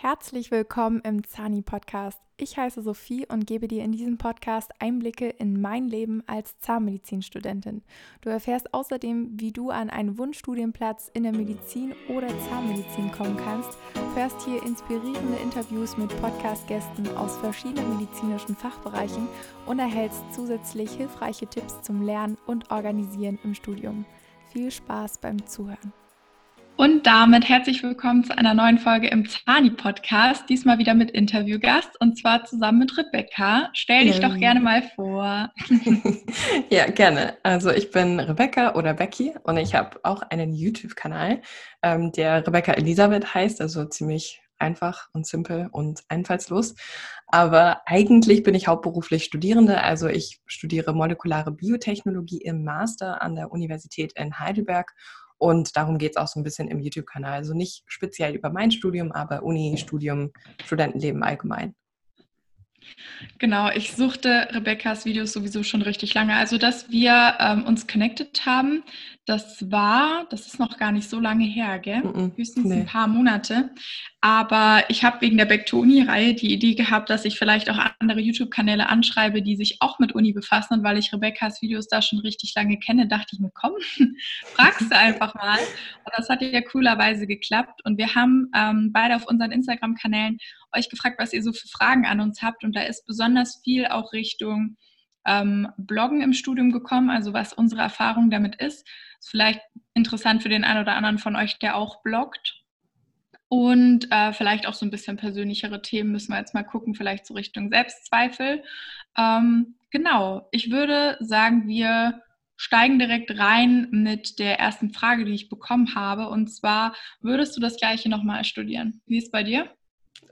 Herzlich willkommen im Zani Podcast. Ich heiße Sophie und gebe dir in diesem Podcast Einblicke in mein Leben als Zahnmedizinstudentin. Du erfährst außerdem, wie du an einen Wunschstudienplatz in der Medizin oder Zahnmedizin kommen kannst, hörst hier inspirierende Interviews mit Podcast-Gästen aus verschiedenen medizinischen Fachbereichen und erhältst zusätzlich hilfreiche Tipps zum Lernen und Organisieren im Studium. Viel Spaß beim Zuhören. Und damit herzlich willkommen zu einer neuen Folge im Zani-Podcast. Diesmal wieder mit Interviewgast und zwar zusammen mit Rebecca. Stell dich ja. doch gerne mal vor. ja, gerne. Also ich bin Rebecca oder Becky und ich habe auch einen YouTube-Kanal, ähm, der Rebecca Elisabeth heißt, also ziemlich einfach und simpel und einfallslos. Aber eigentlich bin ich hauptberuflich Studierende. Also ich studiere molekulare Biotechnologie im Master an der Universität in Heidelberg und darum geht es auch so ein bisschen im YouTube-Kanal. Also nicht speziell über mein Studium, aber Uni, Studium, Studentenleben allgemein. Genau, ich suchte Rebecca's Videos sowieso schon richtig lange. Also, dass wir ähm, uns connected haben, das war, das ist noch gar nicht so lange her, gell? Mm -mm, Höchstens nee. ein paar Monate. Aber ich habe wegen der Back-to-Uni-Reihe die Idee gehabt, dass ich vielleicht auch andere YouTube-Kanäle anschreibe, die sich auch mit Uni befassen. Und weil ich Rebeccas Videos da schon richtig lange kenne, dachte ich mir, komm, fragst du einfach mal. Und das hat ja coolerweise geklappt. Und wir haben ähm, beide auf unseren Instagram-Kanälen euch gefragt, was ihr so für Fragen an uns habt. Und da ist besonders viel auch Richtung ähm, Bloggen im Studium gekommen, also was unsere Erfahrung damit ist. Ist vielleicht interessant für den einen oder anderen von euch, der auch bloggt. Und äh, vielleicht auch so ein bisschen persönlichere Themen müssen wir jetzt mal gucken, vielleicht so Richtung Selbstzweifel. Ähm, genau, ich würde sagen, wir steigen direkt rein mit der ersten Frage, die ich bekommen habe. Und zwar, würdest du das gleiche nochmal studieren? Wie ist es bei dir?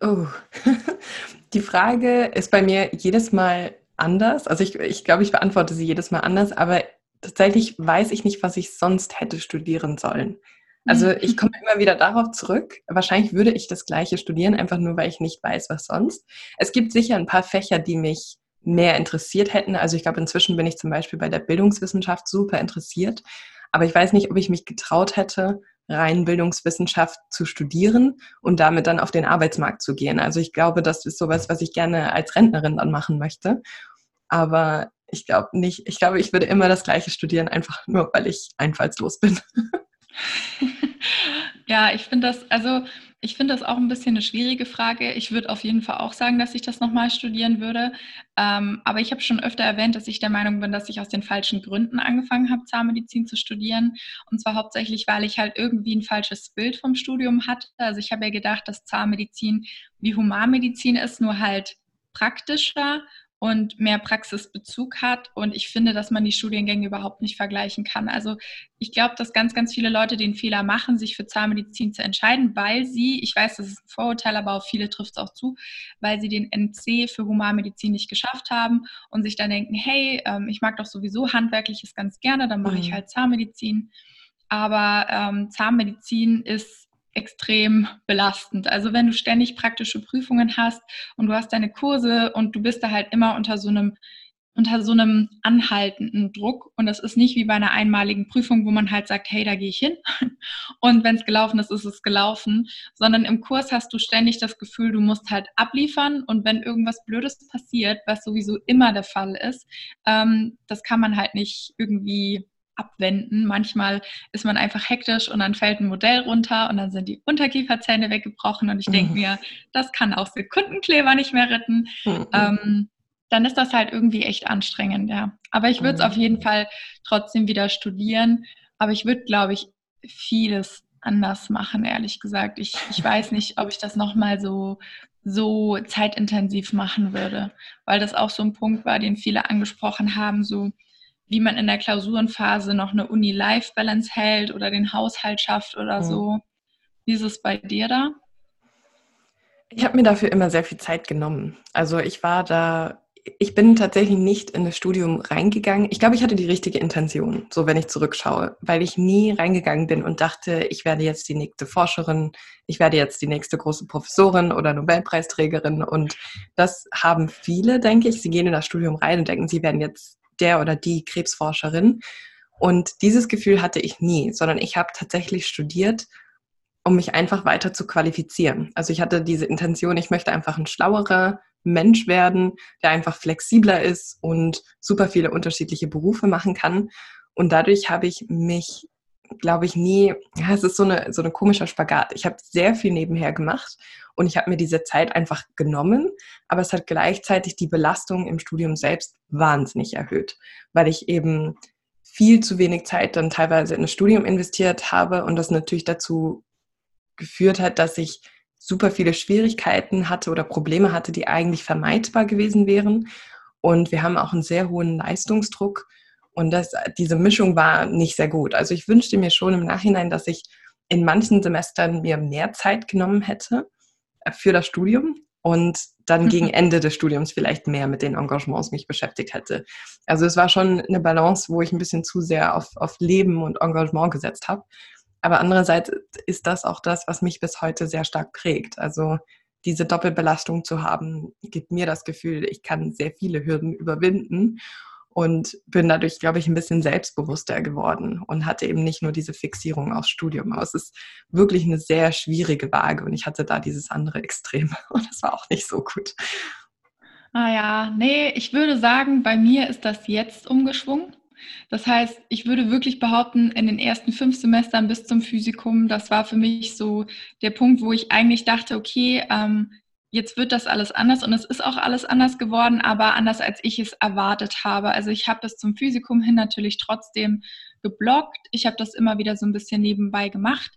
Oh, die Frage ist bei mir jedes Mal anders. Also ich, ich glaube, ich beantworte sie jedes Mal anders, aber tatsächlich weiß ich nicht, was ich sonst hätte studieren sollen. Also mhm. ich komme immer wieder darauf zurück. Wahrscheinlich würde ich das gleiche studieren, einfach nur, weil ich nicht weiß, was sonst. Es gibt sicher ein paar Fächer, die mich mehr interessiert hätten. Also ich glaube, inzwischen bin ich zum Beispiel bei der Bildungswissenschaft super interessiert. Aber ich weiß nicht, ob ich mich getraut hätte, rein Bildungswissenschaft zu studieren und damit dann auf den Arbeitsmarkt zu gehen. Also ich glaube, das ist sowas, was ich gerne als Rentnerin dann machen möchte. Aber ich glaube nicht, ich glaube, ich würde immer das Gleiche studieren, einfach nur, weil ich einfallslos bin. ja, ich finde das, also ich finde das auch ein bisschen eine schwierige Frage. Ich würde auf jeden Fall auch sagen, dass ich das nochmal studieren würde. Ähm, aber ich habe schon öfter erwähnt, dass ich der Meinung bin, dass ich aus den falschen Gründen angefangen habe, Zahnmedizin zu studieren. Und zwar hauptsächlich, weil ich halt irgendwie ein falsches Bild vom Studium hatte. Also ich habe ja gedacht, dass Zahnmedizin wie Humanmedizin ist, nur halt praktischer und mehr Praxisbezug hat. Und ich finde, dass man die Studiengänge überhaupt nicht vergleichen kann. Also ich glaube, dass ganz, ganz viele Leute den Fehler machen, sich für Zahnmedizin zu entscheiden, weil sie, ich weiß, das ist ein Vorurteil, aber auf viele trifft es auch zu, weil sie den NC für Humanmedizin nicht geschafft haben und sich dann denken, hey, ähm, ich mag doch sowieso Handwerkliches ganz gerne, dann mache mhm. ich halt Zahnmedizin. Aber ähm, Zahnmedizin ist extrem belastend. Also wenn du ständig praktische Prüfungen hast und du hast deine Kurse und du bist da halt immer unter so einem unter so einem anhaltenden Druck und das ist nicht wie bei einer einmaligen Prüfung, wo man halt sagt, hey, da gehe ich hin und wenn es gelaufen ist, ist es gelaufen, sondern im Kurs hast du ständig das Gefühl, du musst halt abliefern und wenn irgendwas Blödes passiert, was sowieso immer der Fall ist, ähm, das kann man halt nicht irgendwie abwenden. Manchmal ist man einfach hektisch und dann fällt ein Modell runter und dann sind die Unterkieferzähne weggebrochen und ich denke mhm. mir, das kann auch Sekundenkleber nicht mehr retten. Mhm. Ähm, dann ist das halt irgendwie echt anstrengend, ja. Aber ich würde es mhm. auf jeden Fall trotzdem wieder studieren. Aber ich würde, glaube ich, vieles anders machen, ehrlich gesagt. Ich, ich weiß nicht, ob ich das nochmal so, so zeitintensiv machen würde, weil das auch so ein Punkt war, den viele angesprochen haben, so wie man in der Klausurenphase noch eine Uni-Life-Balance hält oder den Haushalt schafft oder mhm. so. Wie ist es bei dir da? Ich habe mir dafür immer sehr viel Zeit genommen. Also ich war da, ich bin tatsächlich nicht in das Studium reingegangen. Ich glaube, ich hatte die richtige Intention, so wenn ich zurückschaue, weil ich nie reingegangen bin und dachte, ich werde jetzt die nächste Forscherin, ich werde jetzt die nächste große Professorin oder Nobelpreisträgerin. Und das haben viele, denke ich. Sie gehen in das Studium rein und denken, sie werden jetzt der oder die Krebsforscherin. Und dieses Gefühl hatte ich nie, sondern ich habe tatsächlich studiert, um mich einfach weiter zu qualifizieren. Also ich hatte diese Intention, ich möchte einfach ein schlauerer Mensch werden, der einfach flexibler ist und super viele unterschiedliche Berufe machen kann. Und dadurch habe ich mich, glaube ich, nie, ja, es ist so eine, so eine komischer Spagat. Ich habe sehr viel nebenher gemacht und ich habe mir diese Zeit einfach genommen, aber es hat gleichzeitig die Belastung im Studium selbst wahnsinnig erhöht, weil ich eben viel zu wenig Zeit dann teilweise in das Studium investiert habe und das natürlich dazu geführt hat, dass ich super viele Schwierigkeiten hatte oder Probleme hatte, die eigentlich vermeidbar gewesen wären. Und wir haben auch einen sehr hohen Leistungsdruck. Und das, diese Mischung war nicht sehr gut. Also ich wünschte mir schon im Nachhinein, dass ich in manchen Semestern mir mehr Zeit genommen hätte äh, für das Studium und dann mhm. gegen Ende des Studiums vielleicht mehr mit den Engagements mich beschäftigt hätte. Also es war schon eine Balance, wo ich ein bisschen zu sehr auf, auf Leben und Engagement gesetzt habe. Aber andererseits ist das auch das, was mich bis heute sehr stark prägt. Also diese Doppelbelastung zu haben, gibt mir das Gefühl, ich kann sehr viele Hürden überwinden und bin dadurch, glaube ich, ein bisschen selbstbewusster geworden und hatte eben nicht nur diese Fixierung aufs Studium. Aber es ist wirklich eine sehr schwierige Waage und ich hatte da dieses andere Extrem und das war auch nicht so gut. Ah ja, nee, ich würde sagen, bei mir ist das jetzt umgeschwungen. Das heißt, ich würde wirklich behaupten, in den ersten fünf Semestern bis zum Physikum, das war für mich so der Punkt, wo ich eigentlich dachte, okay, ähm, jetzt wird das alles anders und es ist auch alles anders geworden, aber anders als ich es erwartet habe. Also ich habe es zum Physikum hin natürlich trotzdem geblockt. Ich habe das immer wieder so ein bisschen nebenbei gemacht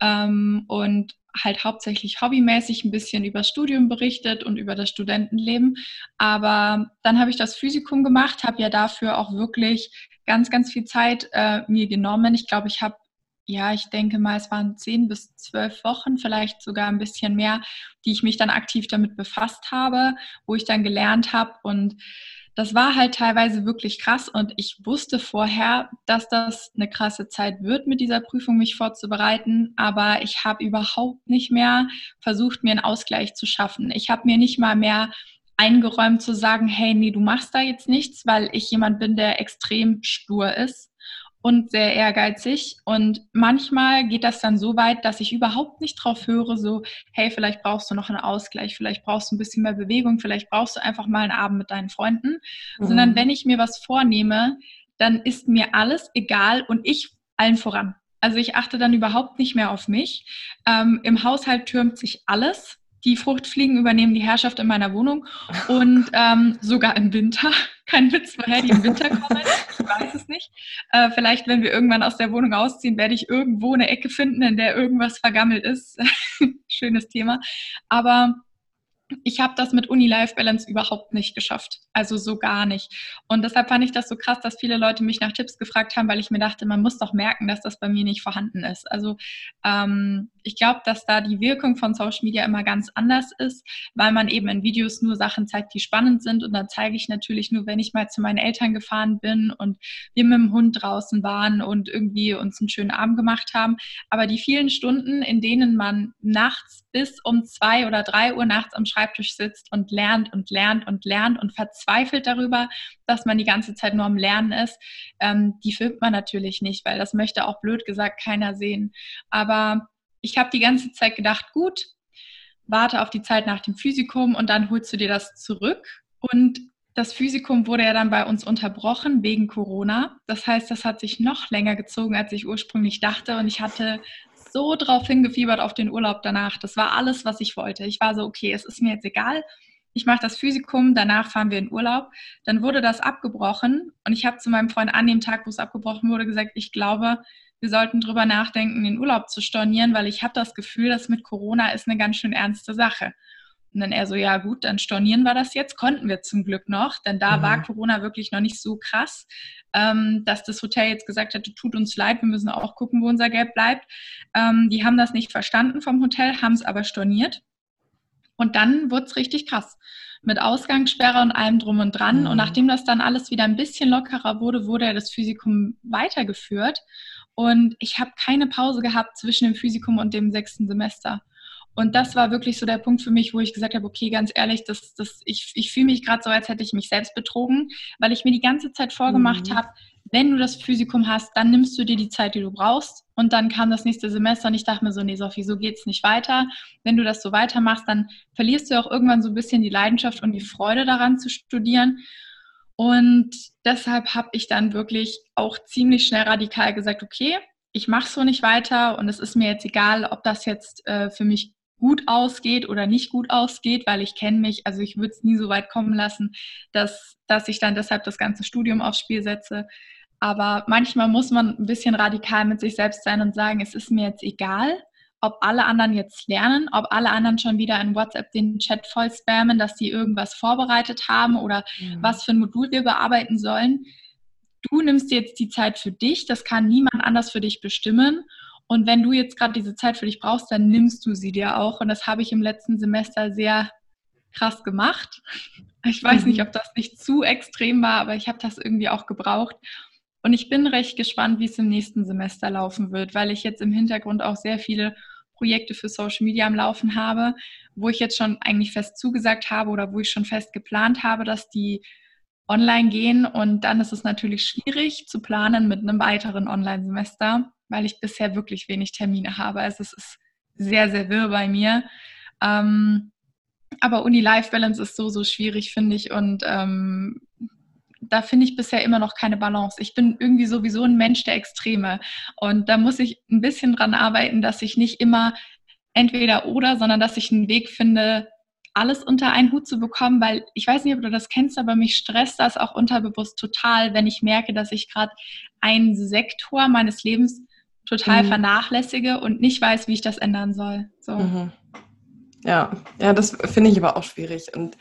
ähm, und halt hauptsächlich hobbymäßig ein bisschen über Studium berichtet und über das Studentenleben. Aber dann habe ich das Physikum gemacht, habe ja dafür auch wirklich ganz, ganz viel Zeit äh, mir genommen. Ich glaube, ich habe, ja, ich denke mal, es waren zehn bis zwölf Wochen, vielleicht sogar ein bisschen mehr, die ich mich dann aktiv damit befasst habe, wo ich dann gelernt habe. Und das war halt teilweise wirklich krass. Und ich wusste vorher, dass das eine krasse Zeit wird, mit dieser Prüfung mich vorzubereiten, aber ich habe überhaupt nicht mehr versucht, mir einen Ausgleich zu schaffen. Ich habe mir nicht mal mehr eingeräumt zu sagen, hey, nee, du machst da jetzt nichts, weil ich jemand bin, der extrem stur ist und sehr ehrgeizig. Und manchmal geht das dann so weit, dass ich überhaupt nicht drauf höre, so, hey, vielleicht brauchst du noch einen Ausgleich, vielleicht brauchst du ein bisschen mehr Bewegung, vielleicht brauchst du einfach mal einen Abend mit deinen Freunden. Mhm. Sondern wenn ich mir was vornehme, dann ist mir alles egal und ich allen voran. Also ich achte dann überhaupt nicht mehr auf mich. Ähm, Im Haushalt türmt sich alles. Die Fruchtfliegen übernehmen die Herrschaft in meiner Wohnung und ähm, sogar im Winter. Kein Witz, woher die im Winter kommen. Ich weiß es nicht. Äh, vielleicht, wenn wir irgendwann aus der Wohnung ausziehen, werde ich irgendwo eine Ecke finden, in der irgendwas vergammelt ist. Schönes Thema. Aber ich habe das mit Uni-Life-Balance überhaupt nicht geschafft. Also so gar nicht. Und deshalb fand ich das so krass, dass viele Leute mich nach Tipps gefragt haben, weil ich mir dachte, man muss doch merken, dass das bei mir nicht vorhanden ist. Also ähm, ich glaube, dass da die Wirkung von Social Media immer ganz anders ist, weil man eben in Videos nur Sachen zeigt, die spannend sind. Und dann zeige ich natürlich nur, wenn ich mal zu meinen Eltern gefahren bin und wir mit dem Hund draußen waren und irgendwie uns einen schönen Abend gemacht haben. Aber die vielen Stunden, in denen man nachts bis um zwei oder drei Uhr nachts am Schreibtisch sitzt und lernt und lernt und lernt und verzweifelt darüber, dass man die ganze Zeit nur am Lernen ist, ähm, die filmt man natürlich nicht, weil das möchte auch blöd gesagt keiner sehen. Aber ich habe die ganze Zeit gedacht, gut, warte auf die Zeit nach dem Physikum und dann holst du dir das zurück. Und das Physikum wurde ja dann bei uns unterbrochen wegen Corona. Das heißt, das hat sich noch länger gezogen, als ich ursprünglich dachte. Und ich hatte so drauf hingefiebert auf den Urlaub danach. Das war alles, was ich wollte. Ich war so, okay, es ist mir jetzt egal. Ich mache das Physikum, danach fahren wir in Urlaub. Dann wurde das abgebrochen und ich habe zu meinem Freund an dem Tag, wo es abgebrochen wurde, gesagt, ich glaube, wir sollten drüber nachdenken, den Urlaub zu stornieren, weil ich habe das Gefühl, dass mit Corona ist eine ganz schön ernste Sache. Und dann er so, ja gut, dann stornieren wir das jetzt. Konnten wir zum Glück noch, denn da mhm. war Corona wirklich noch nicht so krass, ähm, dass das Hotel jetzt gesagt hätte, tut uns leid, wir müssen auch gucken, wo unser Geld bleibt. Ähm, die haben das nicht verstanden vom Hotel, haben es aber storniert. Und dann wurde es richtig krass. Mit Ausgangssperre und allem drum und dran. Mhm. Und nachdem das dann alles wieder ein bisschen lockerer wurde, wurde ja das Physikum weitergeführt. Und ich habe keine Pause gehabt zwischen dem Physikum und dem sechsten Semester. Und das war wirklich so der Punkt für mich, wo ich gesagt habe, okay, ganz ehrlich, das, das, ich, ich fühle mich gerade so, als hätte ich mich selbst betrogen, weil ich mir die ganze Zeit vorgemacht mhm. habe, wenn du das Physikum hast, dann nimmst du dir die Zeit, die du brauchst. Und dann kam das nächste Semester und ich dachte mir so, nee, Sophie, so geht's nicht weiter. Wenn du das so weitermachst, dann verlierst du auch irgendwann so ein bisschen die Leidenschaft und die Freude daran zu studieren. Und deshalb habe ich dann wirklich auch ziemlich schnell radikal gesagt, okay, ich mache so nicht weiter und es ist mir jetzt egal, ob das jetzt äh, für mich gut ausgeht oder nicht gut ausgeht, weil ich kenne mich, also ich würde es nie so weit kommen lassen, dass, dass ich dann deshalb das ganze Studium aufs Spiel setze. Aber manchmal muss man ein bisschen radikal mit sich selbst sein und sagen, es ist mir jetzt egal, ob alle anderen jetzt lernen, ob alle anderen schon wieder in WhatsApp den Chat voll spammen, dass sie irgendwas vorbereitet haben oder mhm. was für ein Modul wir bearbeiten sollen. Du nimmst jetzt die Zeit für dich, das kann niemand anders für dich bestimmen. Und wenn du jetzt gerade diese Zeit für dich brauchst, dann nimmst du sie dir auch. Und das habe ich im letzten Semester sehr krass gemacht. Ich weiß mhm. nicht, ob das nicht zu extrem war, aber ich habe das irgendwie auch gebraucht. Und ich bin recht gespannt, wie es im nächsten Semester laufen wird, weil ich jetzt im Hintergrund auch sehr viele Projekte für Social Media am Laufen habe, wo ich jetzt schon eigentlich fest zugesagt habe oder wo ich schon fest geplant habe, dass die online gehen. Und dann ist es natürlich schwierig zu planen mit einem weiteren Online-Semester, weil ich bisher wirklich wenig Termine habe. Also es ist sehr, sehr wirr bei mir. Ähm, aber Uni-Life-Balance ist so, so schwierig, finde ich. Und ähm, da finde ich bisher immer noch keine Balance. Ich bin irgendwie sowieso ein Mensch der Extreme. Und da muss ich ein bisschen dran arbeiten, dass ich nicht immer entweder oder, sondern dass ich einen Weg finde, alles unter einen Hut zu bekommen, weil ich weiß nicht, ob du das kennst, aber mich stresst das auch unterbewusst total, wenn ich merke, dass ich gerade einen Sektor meines Lebens total mhm. vernachlässige und nicht weiß, wie ich das ändern soll. So. Mhm. Ja, ja, das finde ich aber auch schwierig. Und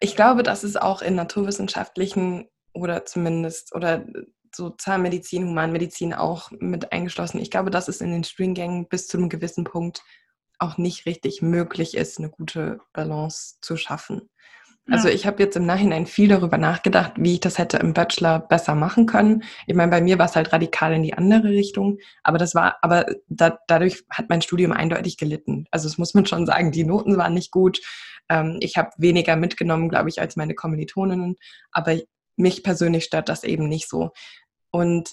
ich glaube, das ist auch in naturwissenschaftlichen oder zumindest oder so Zahnmedizin, Humanmedizin auch mit eingeschlossen. Ich glaube, dass es in den Studiengängen bis zu einem gewissen Punkt auch nicht richtig möglich ist, eine gute Balance zu schaffen. Also ich habe jetzt im Nachhinein viel darüber nachgedacht, wie ich das hätte im Bachelor besser machen können. Ich meine, bei mir war es halt radikal in die andere Richtung, aber das war, aber da, dadurch hat mein Studium eindeutig gelitten. Also das muss man schon sagen, die Noten waren nicht gut. Ähm, ich habe weniger mitgenommen, glaube ich, als meine Kommilitoninnen, aber mich persönlich stört das eben nicht so. Und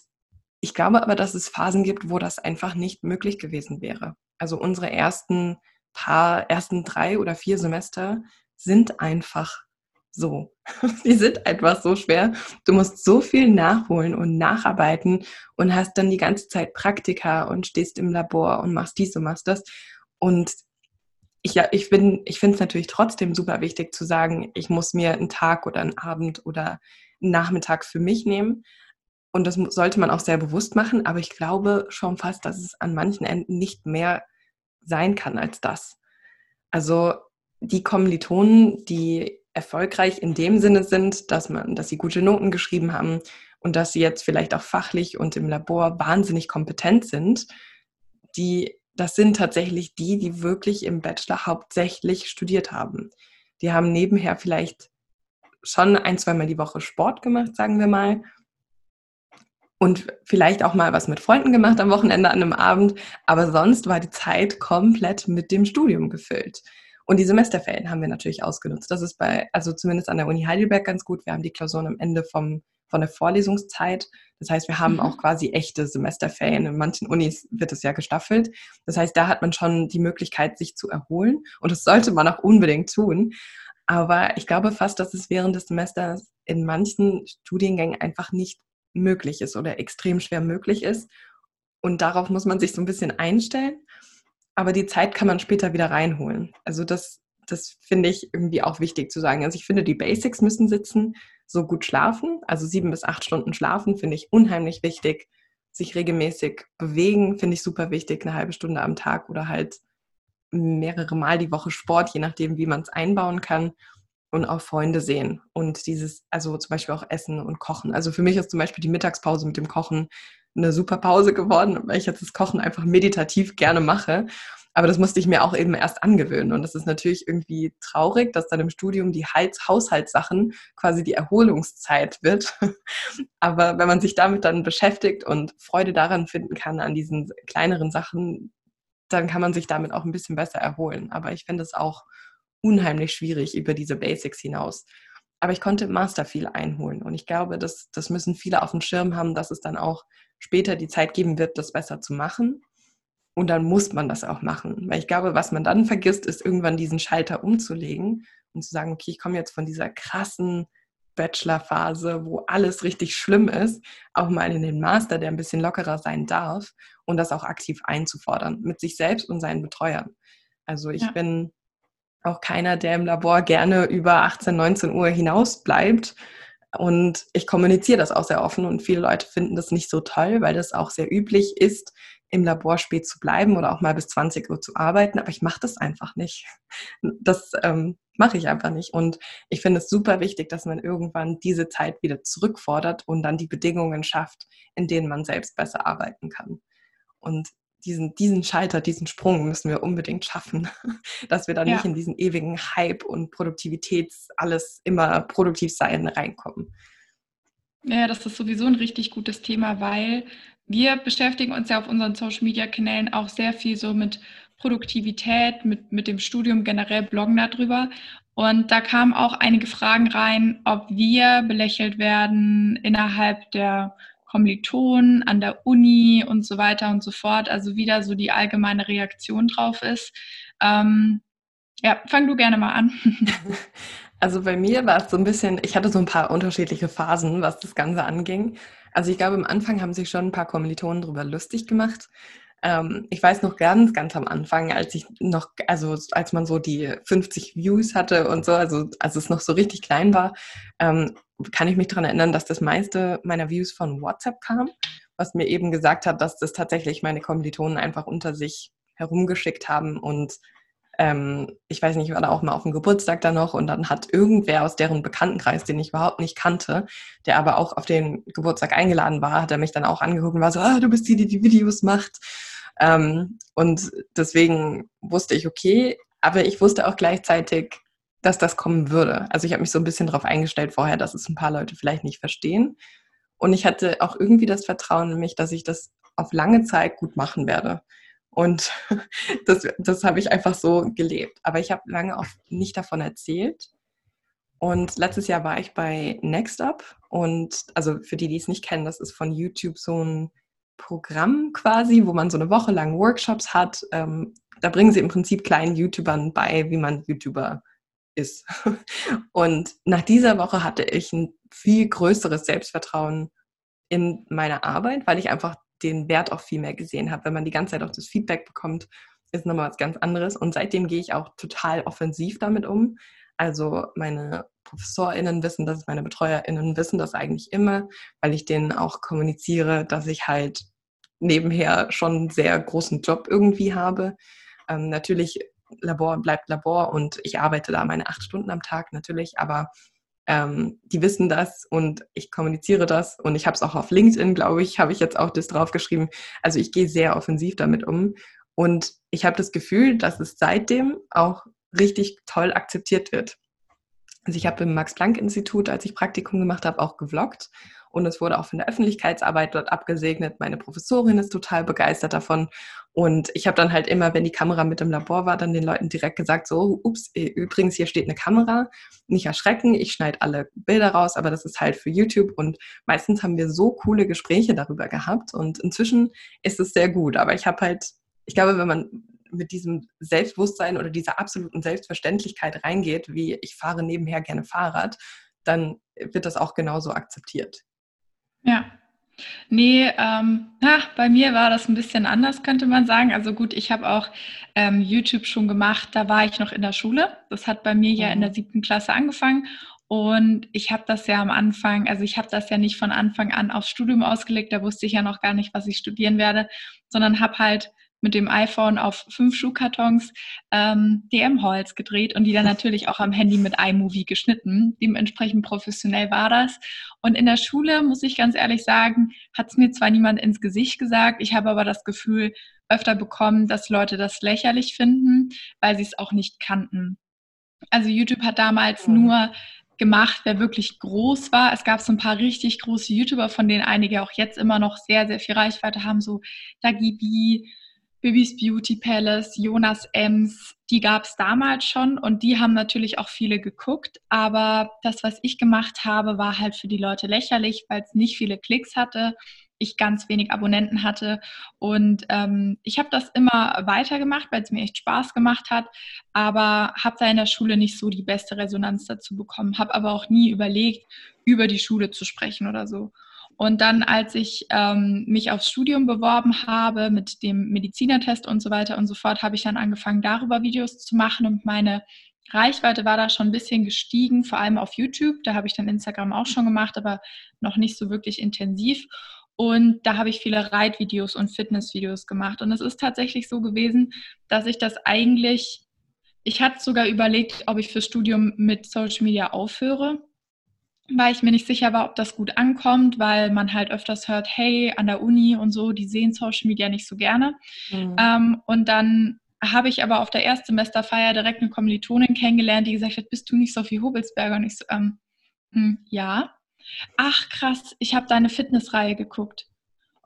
ich glaube aber, dass es Phasen gibt, wo das einfach nicht möglich gewesen wäre. Also unsere ersten paar, ersten drei oder vier Semester sind einfach so. Die sind einfach so schwer. Du musst so viel nachholen und nacharbeiten und hast dann die ganze Zeit Praktika und stehst im Labor und machst dies und machst das. Und ich, ich, ich finde es natürlich trotzdem super wichtig zu sagen, ich muss mir einen Tag oder einen Abend oder einen Nachmittag für mich nehmen. Und das sollte man auch sehr bewusst machen. Aber ich glaube schon fast, dass es an manchen Enden nicht mehr sein kann als das. Also die Kommilitonen, die erfolgreich in dem Sinne sind, dass man, dass sie gute Noten geschrieben haben und dass sie jetzt vielleicht auch fachlich und im Labor wahnsinnig kompetent sind, die, das sind tatsächlich die, die wirklich im Bachelor hauptsächlich studiert haben. Die haben nebenher vielleicht schon ein, zweimal die Woche Sport gemacht, sagen wir mal, und vielleicht auch mal was mit Freunden gemacht am Wochenende an einem Abend, aber sonst war die Zeit komplett mit dem Studium gefüllt. Und die Semesterferien haben wir natürlich ausgenutzt. Das ist bei, also zumindest an der Uni Heidelberg ganz gut. Wir haben die Klausuren am Ende vom, von der Vorlesungszeit. Das heißt, wir haben mhm. auch quasi echte Semesterferien. In manchen Unis wird es ja gestaffelt. Das heißt, da hat man schon die Möglichkeit, sich zu erholen. Und das sollte man auch unbedingt tun. Aber ich glaube fast, dass es während des Semesters in manchen Studiengängen einfach nicht möglich ist oder extrem schwer möglich ist. Und darauf muss man sich so ein bisschen einstellen aber die Zeit kann man später wieder reinholen. Also das, das finde ich irgendwie auch wichtig zu sagen. Also ich finde, die Basics müssen sitzen, so gut schlafen, also sieben bis acht Stunden schlafen finde ich unheimlich wichtig. Sich regelmäßig bewegen finde ich super wichtig, eine halbe Stunde am Tag oder halt mehrere Mal die Woche Sport, je nachdem, wie man es einbauen kann und auch Freunde sehen und dieses, also zum Beispiel auch Essen und Kochen. Also für mich ist zum Beispiel die Mittagspause mit dem Kochen eine super Pause geworden, weil ich jetzt das Kochen einfach meditativ gerne mache. Aber das musste ich mir auch eben erst angewöhnen. Und das ist natürlich irgendwie traurig, dass dann im Studium die Haushaltssachen quasi die Erholungszeit wird. Aber wenn man sich damit dann beschäftigt und Freude daran finden kann, an diesen kleineren Sachen, dann kann man sich damit auch ein bisschen besser erholen. Aber ich finde es auch unheimlich schwierig über diese Basics hinaus. aber ich konnte im Master viel einholen. Und ich glaube, das, das müssen viele auf dem Schirm haben, dass es dann auch später die Zeit geben wird, das besser zu machen. Und dann muss man das auch machen. Weil ich glaube, was man dann vergisst, ist irgendwann diesen Schalter umzulegen und zu sagen, okay, ich komme jetzt von dieser krassen Bachelor-Phase, wo alles richtig schlimm ist, auch mal in den Master, der ein bisschen lockerer sein darf und das auch aktiv einzufordern mit sich selbst und seinen Betreuern. Also ich ja. bin auch keiner, der im Labor gerne über 18, 19 Uhr hinaus bleibt. Und ich kommuniziere das auch sehr offen und viele Leute finden das nicht so toll, weil das auch sehr üblich ist, im Labor spät zu bleiben oder auch mal bis 20 Uhr zu arbeiten, aber ich mache das einfach nicht. Das ähm, mache ich einfach nicht. Und ich finde es super wichtig, dass man irgendwann diese Zeit wieder zurückfordert und dann die Bedingungen schafft, in denen man selbst besser arbeiten kann. Und diesen, diesen Schalter, diesen Sprung müssen wir unbedingt schaffen, dass wir dann ja. nicht in diesen ewigen Hype und Produktivitäts, alles immer produktiv sein reinkommen. Ja, das ist sowieso ein richtig gutes Thema, weil wir beschäftigen uns ja auf unseren Social-Media-Kanälen auch sehr viel so mit Produktivität, mit, mit dem Studium generell, bloggen darüber. Und da kamen auch einige Fragen rein, ob wir belächelt werden innerhalb der Kommilitonen, an der Uni und so weiter und so fort. Also wie da so die allgemeine Reaktion drauf ist. Ähm, ja, fang du gerne mal an. Also bei mir war es so ein bisschen, ich hatte so ein paar unterschiedliche Phasen, was das Ganze anging. Also ich glaube, am Anfang haben sich schon ein paar Kommilitonen darüber lustig gemacht. Ähm, ich weiß noch ganz, ganz am Anfang, als ich noch, also als man so die 50 Views hatte und so, also als es noch so richtig klein war, ähm, kann ich mich daran erinnern, dass das meiste meiner Views von WhatsApp kam, was mir eben gesagt hat, dass das tatsächlich meine Kommilitonen einfach unter sich herumgeschickt haben und ähm, ich weiß nicht, ich war da auch mal auf dem Geburtstag da noch und dann hat irgendwer aus deren Bekanntenkreis, den ich überhaupt nicht kannte, der aber auch auf den Geburtstag eingeladen war, hat er mich dann auch angeguckt und war so, ah, du bist die, die die Videos macht. Ähm, und deswegen wusste ich, okay, aber ich wusste auch gleichzeitig, dass das kommen würde. Also ich habe mich so ein bisschen darauf eingestellt vorher, dass es ein paar Leute vielleicht nicht verstehen. Und ich hatte auch irgendwie das Vertrauen in mich, dass ich das auf lange Zeit gut machen werde. Und das, das habe ich einfach so gelebt. Aber ich habe lange auch nicht davon erzählt. Und letztes Jahr war ich bei NextUp. Und also für die, die es nicht kennen, das ist von YouTube so ein Programm quasi, wo man so eine Woche lang Workshops hat. Ähm, da bringen sie im Prinzip kleinen YouTubern bei, wie man YouTuber ist. Und nach dieser Woche hatte ich ein viel größeres Selbstvertrauen in meiner Arbeit, weil ich einfach den Wert auch viel mehr gesehen habe. Wenn man die ganze Zeit auch das Feedback bekommt, ist nochmal was ganz anderes. Und seitdem gehe ich auch total offensiv damit um. Also meine ProfessorInnen wissen das, meine BetreuerInnen wissen das eigentlich immer, weil ich denen auch kommuniziere, dass ich halt nebenher schon einen sehr großen Job irgendwie habe. Ähm, natürlich, Labor bleibt Labor und ich arbeite da meine acht Stunden am Tag natürlich, aber ähm, die wissen das und ich kommuniziere das und ich habe es auch auf LinkedIn, glaube ich, habe ich jetzt auch das draufgeschrieben. Also ich gehe sehr offensiv damit um und ich habe das Gefühl, dass es seitdem auch richtig toll akzeptiert wird. Also ich habe im Max-Planck-Institut, als ich Praktikum gemacht habe, auch gevloggt und es wurde auch von der Öffentlichkeitsarbeit dort abgesegnet. Meine Professorin ist total begeistert davon. Und ich habe dann halt immer, wenn die Kamera mit im Labor war, dann den Leuten direkt gesagt, so, ups, äh, übrigens, hier steht eine Kamera, nicht erschrecken, ich schneide alle Bilder raus, aber das ist halt für YouTube. Und meistens haben wir so coole Gespräche darüber gehabt. Und inzwischen ist es sehr gut, aber ich habe halt, ich glaube, wenn man mit diesem Selbstbewusstsein oder dieser absoluten Selbstverständlichkeit reingeht, wie ich fahre nebenher gerne Fahrrad, dann wird das auch genauso akzeptiert. Ja, Nee, ähm, ach, bei mir war das ein bisschen anders, könnte man sagen. Also gut, ich habe auch ähm, YouTube schon gemacht, da war ich noch in der Schule. Das hat bei mir ja in der mhm. siebten Klasse angefangen. Und ich habe das ja am Anfang, also ich habe das ja nicht von Anfang an aufs Studium ausgelegt, da wusste ich ja noch gar nicht, was ich studieren werde, sondern habe halt mit dem iPhone auf fünf Schuhkartons ähm, DM-Holz gedreht und die dann natürlich auch am Handy mit iMovie geschnitten. Dementsprechend professionell war das. Und in der Schule, muss ich ganz ehrlich sagen, hat es mir zwar niemand ins Gesicht gesagt, ich habe aber das Gefühl öfter bekommen, dass Leute das lächerlich finden, weil sie es auch nicht kannten. Also YouTube hat damals mhm. nur gemacht, wer wirklich groß war. Es gab so ein paar richtig große YouTuber, von denen einige auch jetzt immer noch sehr, sehr viel Reichweite haben, so Dagi B, Bibis Beauty Palace, Jonas Ems, die gab es damals schon und die haben natürlich auch viele geguckt. Aber das, was ich gemacht habe, war halt für die Leute lächerlich, weil es nicht viele Klicks hatte ich ganz wenig Abonnenten hatte. Und ähm, ich habe das immer weitergemacht, weil es mir echt Spaß gemacht hat, aber habe da in der Schule nicht so die beste Resonanz dazu bekommen, habe aber auch nie überlegt, über die Schule zu sprechen oder so. Und dann, als ich ähm, mich aufs Studium beworben habe mit dem Medizinertest und so weiter und so fort, habe ich dann angefangen, darüber Videos zu machen und meine Reichweite war da schon ein bisschen gestiegen, vor allem auf YouTube. Da habe ich dann Instagram auch schon gemacht, aber noch nicht so wirklich intensiv. Und da habe ich viele Reitvideos und Fitnessvideos gemacht. Und es ist tatsächlich so gewesen, dass ich das eigentlich, ich hatte sogar überlegt, ob ich fürs Studium mit Social Media aufhöre weil ich mir nicht sicher war, ob das gut ankommt, weil man halt öfters hört, hey, an der Uni und so, die sehen Social Media nicht so gerne. Mhm. Ähm, und dann habe ich aber auf der Erstsemesterfeier direkt eine Kommilitonin kennengelernt, die gesagt hat, bist du nicht Sophie Hobelsberger? Und ich so, ähm, hm, ja. Ach krass, ich habe deine Fitnessreihe geguckt.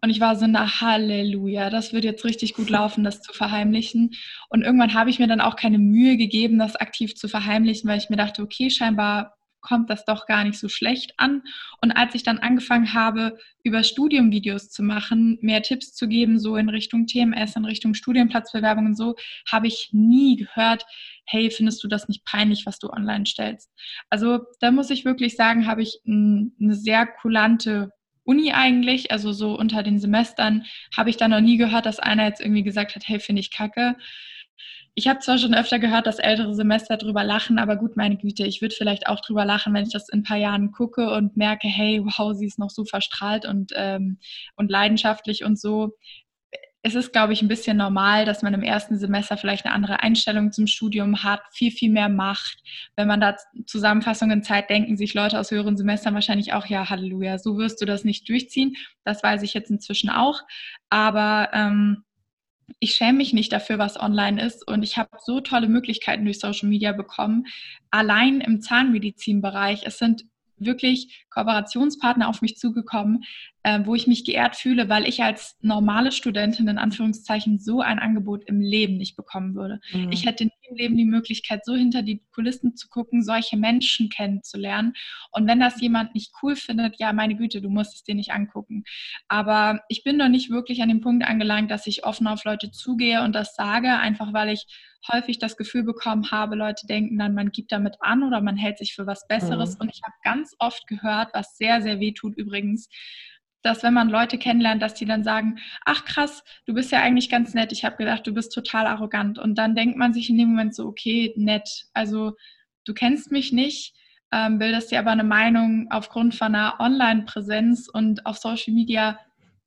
Und ich war so, na Halleluja, das wird jetzt richtig gut laufen, das zu verheimlichen. Und irgendwann habe ich mir dann auch keine Mühe gegeben, das aktiv zu verheimlichen, weil ich mir dachte, okay, scheinbar kommt das doch gar nicht so schlecht an. Und als ich dann angefangen habe, über Studiumvideos zu machen, mehr Tipps zu geben, so in Richtung TMS, in Richtung Studienplatzbewerbung und so, habe ich nie gehört, hey, findest du das nicht peinlich, was du online stellst? Also da muss ich wirklich sagen, habe ich eine sehr kulante Uni eigentlich, also so unter den Semestern, habe ich da noch nie gehört, dass einer jetzt irgendwie gesagt hat, hey, finde ich kacke ich habe zwar schon öfter gehört, dass ältere Semester drüber lachen, aber gut, meine Güte, ich würde vielleicht auch drüber lachen, wenn ich das in ein paar Jahren gucke und merke, hey, wow, sie ist noch so verstrahlt und, ähm, und leidenschaftlich und so. Es ist, glaube ich, ein bisschen normal, dass man im ersten Semester vielleicht eine andere Einstellung zum Studium hat, viel, viel mehr macht. Wenn man da Zusammenfassungen Zeit denken sich Leute aus höheren Semestern wahrscheinlich auch, ja, Halleluja, so wirst du das nicht durchziehen. Das weiß ich jetzt inzwischen auch. Aber ähm, ich schäme mich nicht dafür, was online ist. Und ich habe so tolle Möglichkeiten durch Social Media bekommen. Allein im Zahnmedizinbereich. Es sind wirklich Kooperationspartner auf mich zugekommen, äh, wo ich mich geehrt fühle, weil ich als normale Studentin in Anführungszeichen so ein Angebot im Leben nicht bekommen würde. Mhm. Ich hätte nie im Leben die Möglichkeit, so hinter die Kulissen zu gucken, solche Menschen kennenzulernen. Und wenn das jemand nicht cool findet, ja, meine Güte, du musst es dir nicht angucken. Aber ich bin noch nicht wirklich an dem Punkt angelangt, dass ich offen auf Leute zugehe und das sage, einfach weil ich häufig das Gefühl bekommen habe, Leute denken dann, man gibt damit an oder man hält sich für was Besseres. Mhm. Und ich habe ganz oft gehört, was sehr, sehr weh tut übrigens, dass wenn man Leute kennenlernt, dass die dann sagen, ach krass, du bist ja eigentlich ganz nett. Ich habe gedacht, du bist total arrogant. Und dann denkt man sich in dem Moment so, okay, nett. Also du kennst mich nicht, ähm, bildest dir aber eine Meinung aufgrund von einer Online-Präsenz und auf Social Media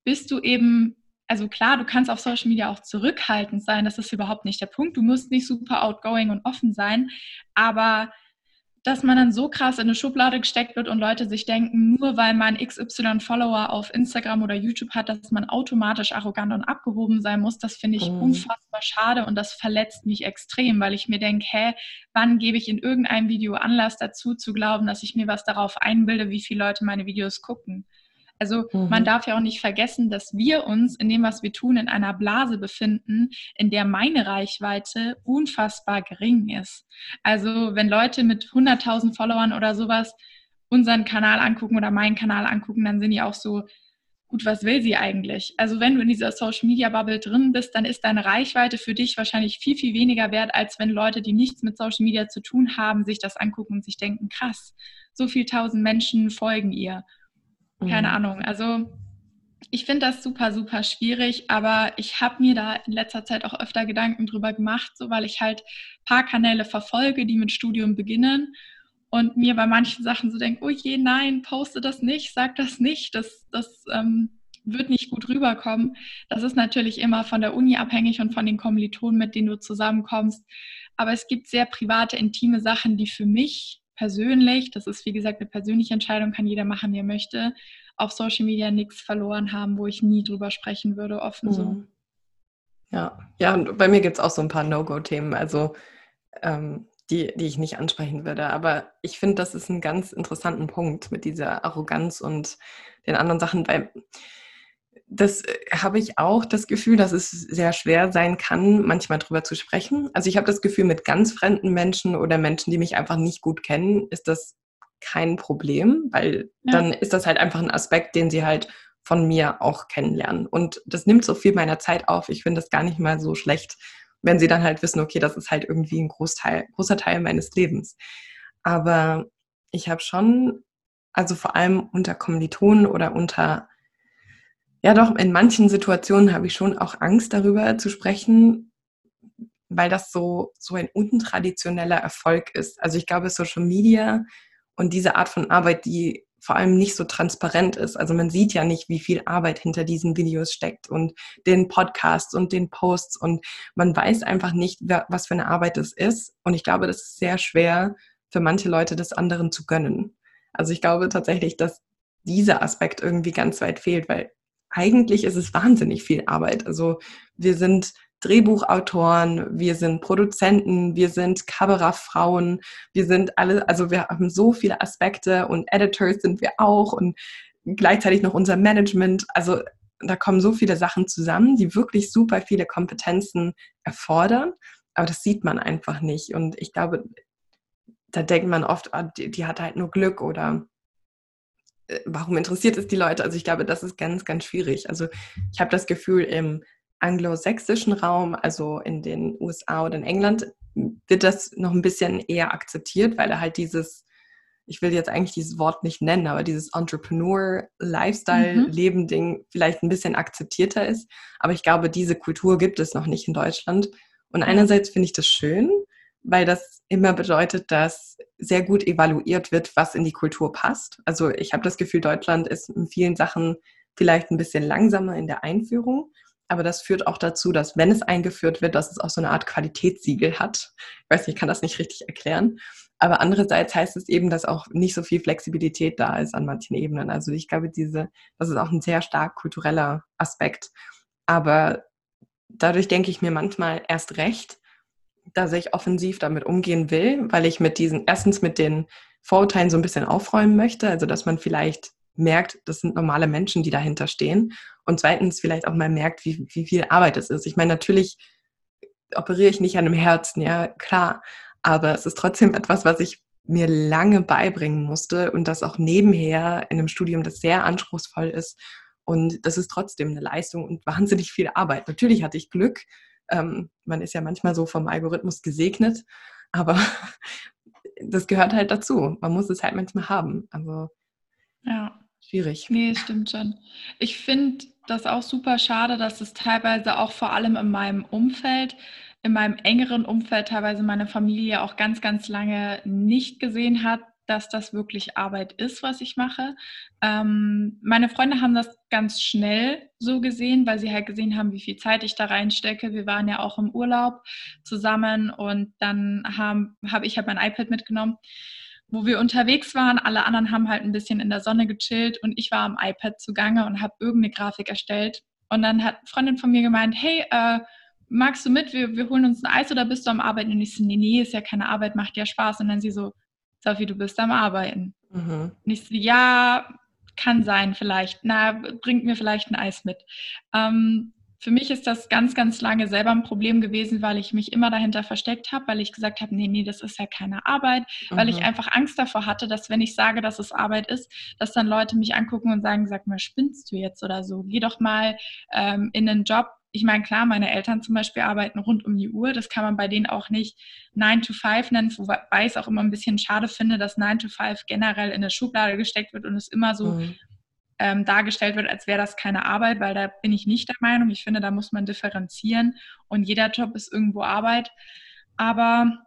bist du eben also klar, du kannst auf Social Media auch zurückhaltend sein, das ist überhaupt nicht der Punkt. Du musst nicht super outgoing und offen sein, aber dass man dann so krass in eine Schublade gesteckt wird und Leute sich denken, nur weil man XY Follower auf Instagram oder YouTube hat, dass man automatisch arrogant und abgehoben sein muss, das finde ich mhm. unfassbar schade und das verletzt mich extrem, weil ich mir denke, hä, wann gebe ich in irgendeinem Video Anlass dazu zu glauben, dass ich mir was darauf einbilde, wie viele Leute meine Videos gucken? Also mhm. man darf ja auch nicht vergessen, dass wir uns in dem, was wir tun, in einer Blase befinden, in der meine Reichweite unfassbar gering ist. Also wenn Leute mit 100.000 Followern oder sowas unseren Kanal angucken oder meinen Kanal angucken, dann sind die auch so, gut, was will sie eigentlich? Also wenn du in dieser Social Media Bubble drin bist, dann ist deine Reichweite für dich wahrscheinlich viel, viel weniger wert, als wenn Leute, die nichts mit Social Media zu tun haben, sich das angucken und sich denken, krass, so viel tausend Menschen folgen ihr. Keine mhm. Ahnung. Also ich finde das super, super schwierig, aber ich habe mir da in letzter Zeit auch öfter Gedanken drüber gemacht, so weil ich halt ein paar Kanäle verfolge, die mit Studium beginnen und mir bei manchen Sachen so denke, oh je, nein, poste das nicht, sag das nicht, das, das ähm, wird nicht gut rüberkommen. Das ist natürlich immer von der Uni abhängig und von den Kommilitonen, mit denen du zusammenkommst. Aber es gibt sehr private, intime Sachen, die für mich persönlich, das ist wie gesagt eine persönliche Entscheidung, kann jeder machen, wie er möchte, auf Social Media nichts verloren haben, wo ich nie drüber sprechen würde, offen mhm. so. Ja, ja, und bei mir gibt es auch so ein paar No-Go-Themen, also ähm, die, die ich nicht ansprechen würde. Aber ich finde, das ist ein ganz interessanten Punkt mit dieser Arroganz und den anderen Sachen, weil das äh, habe ich auch das Gefühl, dass es sehr schwer sein kann, manchmal drüber zu sprechen. Also ich habe das Gefühl, mit ganz fremden Menschen oder Menschen, die mich einfach nicht gut kennen, ist das kein Problem, weil ja. dann ist das halt einfach ein Aspekt, den sie halt von mir auch kennenlernen. Und das nimmt so viel meiner Zeit auf. Ich finde das gar nicht mal so schlecht, wenn sie dann halt wissen, okay, das ist halt irgendwie ein Großteil, großer Teil meines Lebens. Aber ich habe schon, also vor allem unter Kommilitonen oder unter ja, doch, in manchen Situationen habe ich schon auch Angst darüber zu sprechen, weil das so, so ein untraditioneller Erfolg ist. Also ich glaube, Social Media und diese Art von Arbeit, die vor allem nicht so transparent ist. Also man sieht ja nicht, wie viel Arbeit hinter diesen Videos steckt und den Podcasts und den Posts und man weiß einfach nicht, was für eine Arbeit es ist. Und ich glaube, das ist sehr schwer für manche Leute, das anderen zu gönnen. Also ich glaube tatsächlich, dass dieser Aspekt irgendwie ganz weit fehlt, weil eigentlich ist es wahnsinnig viel Arbeit. Also wir sind Drehbuchautoren, wir sind Produzenten, wir sind Kamerafrauen, wir sind alle, also wir haben so viele Aspekte und Editors sind wir auch und gleichzeitig noch unser Management. Also da kommen so viele Sachen zusammen, die wirklich super viele Kompetenzen erfordern, aber das sieht man einfach nicht. Und ich glaube, da denkt man oft, oh, die, die hat halt nur Glück oder warum interessiert es die Leute? Also ich glaube, das ist ganz, ganz schwierig. Also ich habe das Gefühl, im anglosächsischen Raum, also in den USA oder in England, wird das noch ein bisschen eher akzeptiert, weil er halt dieses, ich will jetzt eigentlich dieses Wort nicht nennen, aber dieses Entrepreneur-Lifestyle-Leben-Ding mhm. vielleicht ein bisschen akzeptierter ist. Aber ich glaube, diese Kultur gibt es noch nicht in Deutschland. Und einerseits finde ich das schön, weil das immer bedeutet, dass sehr gut evaluiert wird, was in die Kultur passt. Also ich habe das Gefühl, Deutschland ist in vielen Sachen vielleicht ein bisschen langsamer in der Einführung, aber das führt auch dazu, dass wenn es eingeführt wird, dass es auch so eine Art Qualitätssiegel hat. Ich weiß nicht, ich kann das nicht richtig erklären. Aber andererseits heißt es eben, dass auch nicht so viel Flexibilität da ist an manchen Ebenen. Also ich glaube, diese, das ist auch ein sehr stark kultureller Aspekt. Aber dadurch denke ich mir manchmal erst recht, dass ich offensiv damit umgehen will, weil ich mit diesen, erstens mit den Vorurteilen so ein bisschen aufräumen möchte, also dass man vielleicht merkt, das sind normale Menschen, die dahinter stehen. Und zweitens vielleicht auch mal merkt, wie, wie viel Arbeit es ist. Ich meine, natürlich operiere ich nicht an einem Herzen, ja, klar. Aber es ist trotzdem etwas, was ich mir lange beibringen musste und das auch nebenher in einem Studium, das sehr anspruchsvoll ist. Und das ist trotzdem eine Leistung und wahnsinnig viel Arbeit. Natürlich hatte ich Glück, ähm, man ist ja manchmal so vom Algorithmus gesegnet, aber das gehört halt dazu. Man muss es halt manchmal haben. Also ja. schwierig. Nee, stimmt schon. Ich finde das auch super schade, dass es teilweise auch vor allem in meinem Umfeld, in meinem engeren Umfeld teilweise meine Familie auch ganz, ganz lange nicht gesehen hat, dass das wirklich Arbeit ist, was ich mache. Ähm, meine Freunde haben das ganz schnell so gesehen, weil sie halt gesehen haben, wie viel Zeit ich da reinstecke. Wir waren ja auch im Urlaub zusammen und dann habe hab ich halt mein iPad mitgenommen, wo wir unterwegs waren. Alle anderen haben halt ein bisschen in der Sonne gechillt und ich war am iPad zugange und habe irgendeine Grafik erstellt. Und dann hat eine Freundin von mir gemeint, hey, äh, magst du mit? Wir, wir holen uns ein Eis oder bist du am Arbeiten? Und ich so, nee, nee, ist ja keine Arbeit, macht ja Spaß. Und dann sie so, Sophie, du bist am Arbeiten. Mhm. Nicht so, ja, kann sein vielleicht. Na, bringt mir vielleicht ein Eis mit. Ähm, für mich ist das ganz, ganz lange selber ein Problem gewesen, weil ich mich immer dahinter versteckt habe, weil ich gesagt habe, nee, nee, das ist ja keine Arbeit, mhm. weil ich mhm. einfach Angst davor hatte, dass wenn ich sage, dass es Arbeit ist, dass dann Leute mich angucken und sagen, sag mal, spinnst du jetzt oder so? Geh doch mal ähm, in einen Job, ich meine, klar, meine Eltern zum Beispiel arbeiten rund um die Uhr. Das kann man bei denen auch nicht 9 to 5 nennen, wobei ich es auch immer ein bisschen schade finde, dass 9 to 5 generell in eine Schublade gesteckt wird und es immer so mhm. ähm, dargestellt wird, als wäre das keine Arbeit, weil da bin ich nicht der Meinung. Ich finde, da muss man differenzieren und jeder Job ist irgendwo Arbeit. Aber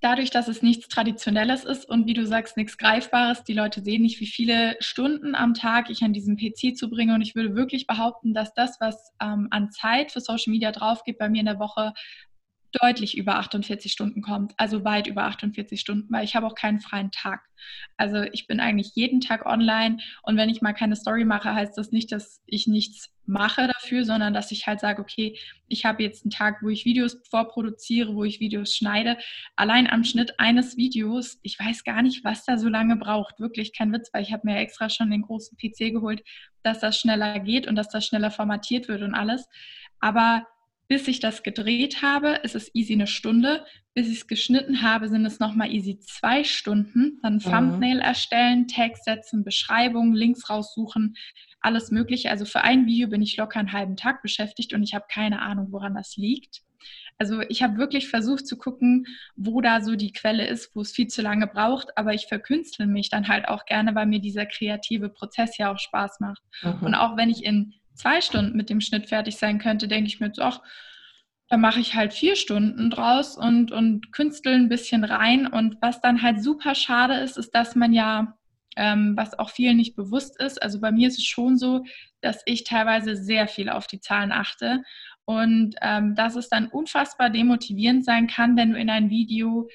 dadurch, dass es nichts Traditionelles ist und wie du sagst, nichts Greifbares, die Leute sehen nicht, wie viele Stunden am Tag ich an diesem PC zubringe. Und ich würde wirklich behaupten, dass das, was ähm, an Zeit für Social Media drauf geht, bei mir in der Woche deutlich über 48 Stunden kommt, also weit über 48 Stunden, weil ich habe auch keinen freien Tag. Also ich bin eigentlich jeden Tag online und wenn ich mal keine Story mache, heißt das nicht, dass ich nichts mache dafür, sondern dass ich halt sage, okay, ich habe jetzt einen Tag, wo ich Videos vorproduziere, wo ich Videos schneide. Allein am Schnitt eines Videos, ich weiß gar nicht, was da so lange braucht. Wirklich kein Witz, weil ich habe mir extra schon den großen PC geholt. dass das schneller geht und dass das schneller formatiert wird und alles. Aber bis ich das gedreht habe, ist es easy eine Stunde. Bis ich es geschnitten habe, sind es nochmal easy zwei Stunden. Dann mhm. Thumbnail erstellen, Text setzen, Beschreibung, Links raussuchen, alles Mögliche. Also für ein Video bin ich locker einen halben Tag beschäftigt und ich habe keine Ahnung, woran das liegt. Also ich habe wirklich versucht zu gucken, wo da so die Quelle ist, wo es viel zu lange braucht, aber ich verkünstle mich dann halt auch gerne, weil mir dieser kreative Prozess ja auch Spaß macht. Mhm. Und auch wenn ich in zwei Stunden mit dem Schnitt fertig sein könnte, denke ich mir jetzt, ach, da mache ich halt vier Stunden draus und, und künstel ein bisschen rein. Und was dann halt super schade ist, ist, dass man ja, ähm, was auch vielen nicht bewusst ist, also bei mir ist es schon so, dass ich teilweise sehr viel auf die Zahlen achte und ähm, dass es dann unfassbar demotivierend sein kann, wenn du in ein Video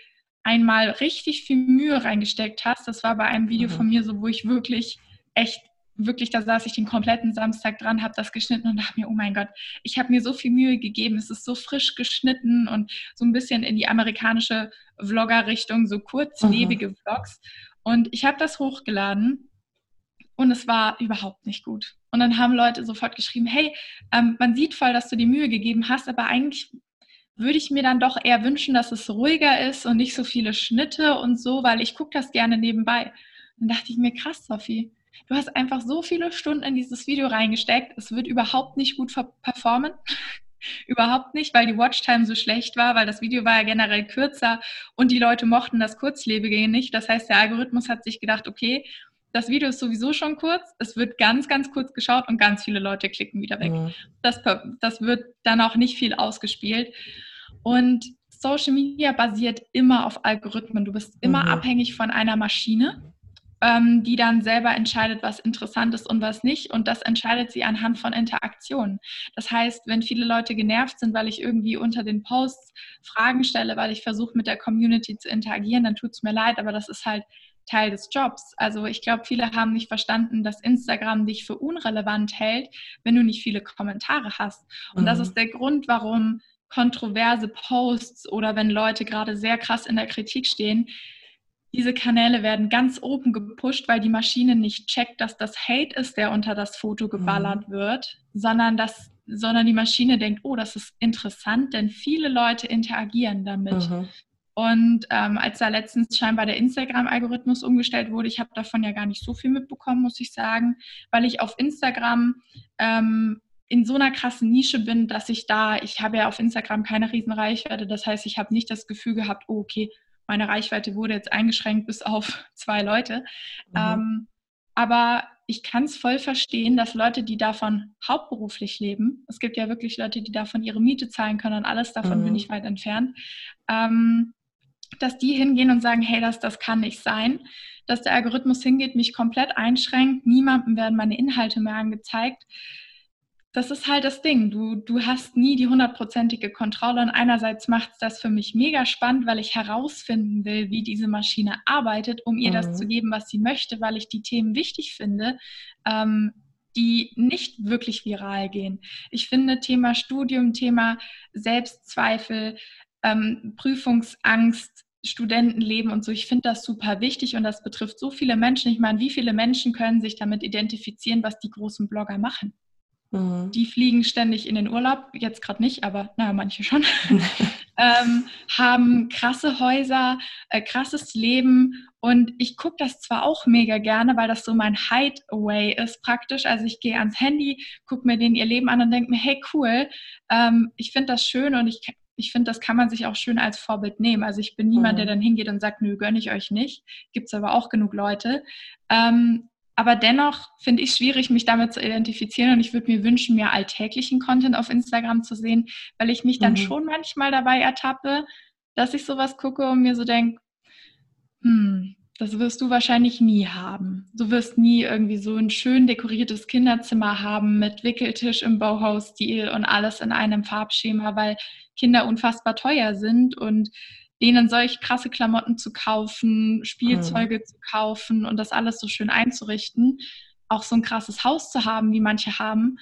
einmal richtig viel Mühe reingesteckt hast. Das war bei einem Video mhm. von mir so, wo ich wirklich echt wirklich, da saß ich den kompletten Samstag dran, habe das geschnitten und dachte mir, oh mein Gott, ich habe mir so viel Mühe gegeben, es ist so frisch geschnitten und so ein bisschen in die amerikanische Vlogger-Richtung, so kurzlebige mhm. Vlogs. Und ich habe das hochgeladen und es war überhaupt nicht gut. Und dann haben Leute sofort geschrieben, hey, ähm, man sieht voll, dass du die Mühe gegeben hast, aber eigentlich würde ich mir dann doch eher wünschen, dass es ruhiger ist und nicht so viele Schnitte und so, weil ich gucke das gerne nebenbei. Dann dachte ich mir, krass, Sophie, du hast einfach so viele Stunden in dieses Video reingesteckt, es wird überhaupt nicht gut performen. überhaupt nicht, weil die Watchtime so schlecht war, weil das Video war ja generell kürzer und die Leute mochten das Kurzlebige nicht. Das heißt, der Algorithmus hat sich gedacht, okay, das Video ist sowieso schon kurz, es wird ganz, ganz kurz geschaut und ganz viele Leute klicken wieder weg. Mhm. Das, das wird dann auch nicht viel ausgespielt. Und Social Media basiert immer auf Algorithmen. Du bist immer mhm. abhängig von einer Maschine, ähm, die dann selber entscheidet, was interessant ist und was nicht. Und das entscheidet sie anhand von Interaktionen. Das heißt, wenn viele Leute genervt sind, weil ich irgendwie unter den Posts Fragen stelle, weil ich versuche, mit der Community zu interagieren, dann tut es mir leid, aber das ist halt Teil des Jobs. Also ich glaube, viele haben nicht verstanden, dass Instagram dich für unrelevant hält, wenn du nicht viele Kommentare hast. Und mhm. das ist der Grund, warum kontroverse Posts oder wenn Leute gerade sehr krass in der Kritik stehen, diese Kanäle werden ganz oben gepusht, weil die Maschine nicht checkt, dass das Hate ist, der unter das Foto geballert mhm. wird, sondern dass sondern die Maschine denkt, oh, das ist interessant, denn viele Leute interagieren damit. Mhm. Und ähm, als da letztens scheinbar der Instagram-Algorithmus umgestellt wurde, ich habe davon ja gar nicht so viel mitbekommen, muss ich sagen, weil ich auf Instagram ähm, in so einer krassen Nische bin, dass ich da, ich habe ja auf Instagram keine Riesenreichweite, das heißt, ich habe nicht das Gefühl gehabt, oh, okay, meine Reichweite wurde jetzt eingeschränkt bis auf zwei Leute. Mhm. Ähm, aber ich kann es voll verstehen, dass Leute, die davon hauptberuflich leben, es gibt ja wirklich Leute, die davon ihre Miete zahlen können und alles davon mhm. bin ich weit entfernt, ähm, dass die hingehen und sagen, hey, das, das kann nicht sein, dass der Algorithmus hingeht, mich komplett einschränkt, niemandem werden meine Inhalte mehr angezeigt. Das ist halt das Ding. Du, du hast nie die hundertprozentige Kontrolle und einerseits macht es das für mich mega spannend, weil ich herausfinden will, wie diese Maschine arbeitet, um ihr mhm. das zu geben, was sie möchte, weil ich die Themen wichtig finde. Ähm, die nicht wirklich viral gehen. Ich finde Thema Studium, Thema Selbstzweifel, ähm, Prüfungsangst, Studentenleben und so. Ich finde das super wichtig und das betrifft so viele Menschen. Ich meine, wie viele Menschen können sich damit identifizieren, was die großen Blogger machen? Mhm. Die fliegen ständig in den Urlaub, jetzt gerade nicht, aber naja, manche schon. ähm, haben krasse Häuser, äh, krasses Leben und ich gucke das zwar auch mega gerne, weil das so mein Hideaway ist praktisch. Also ich gehe ans Handy, gucke mir denen ihr Leben an und denke mir, hey cool, ähm, ich finde das schön und ich ich finde, das kann man sich auch schön als Vorbild nehmen. Also ich bin niemand, mhm. der dann hingeht und sagt, nö, gönne ich euch nicht. Gibt es aber auch genug Leute. Ähm, aber dennoch finde ich es schwierig, mich damit zu identifizieren und ich würde mir wünschen, mehr alltäglichen Content auf Instagram zu sehen, weil ich mich dann mhm. schon manchmal dabei ertappe, dass ich sowas gucke und mir so denke, hm, das wirst du wahrscheinlich nie haben. Du wirst nie irgendwie so ein schön dekoriertes Kinderzimmer haben mit Wickeltisch im Bauhaus-Stil und alles in einem Farbschema, weil Kinder unfassbar teuer sind und denen solch krasse Klamotten zu kaufen, Spielzeuge mhm. zu kaufen und das alles so schön einzurichten, auch so ein krasses Haus zu haben, wie manche haben,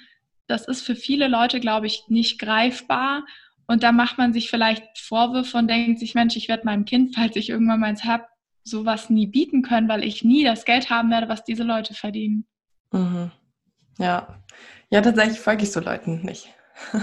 das ist für viele Leute, glaube ich, nicht greifbar. Und da macht man sich vielleicht Vorwürfe und denkt sich, Mensch, ich werde meinem Kind, falls ich irgendwann mal eins habe, sowas nie bieten können, weil ich nie das Geld haben werde, was diese Leute verdienen. Mhm. Ja. Ja, tatsächlich folge ich so Leuten nicht.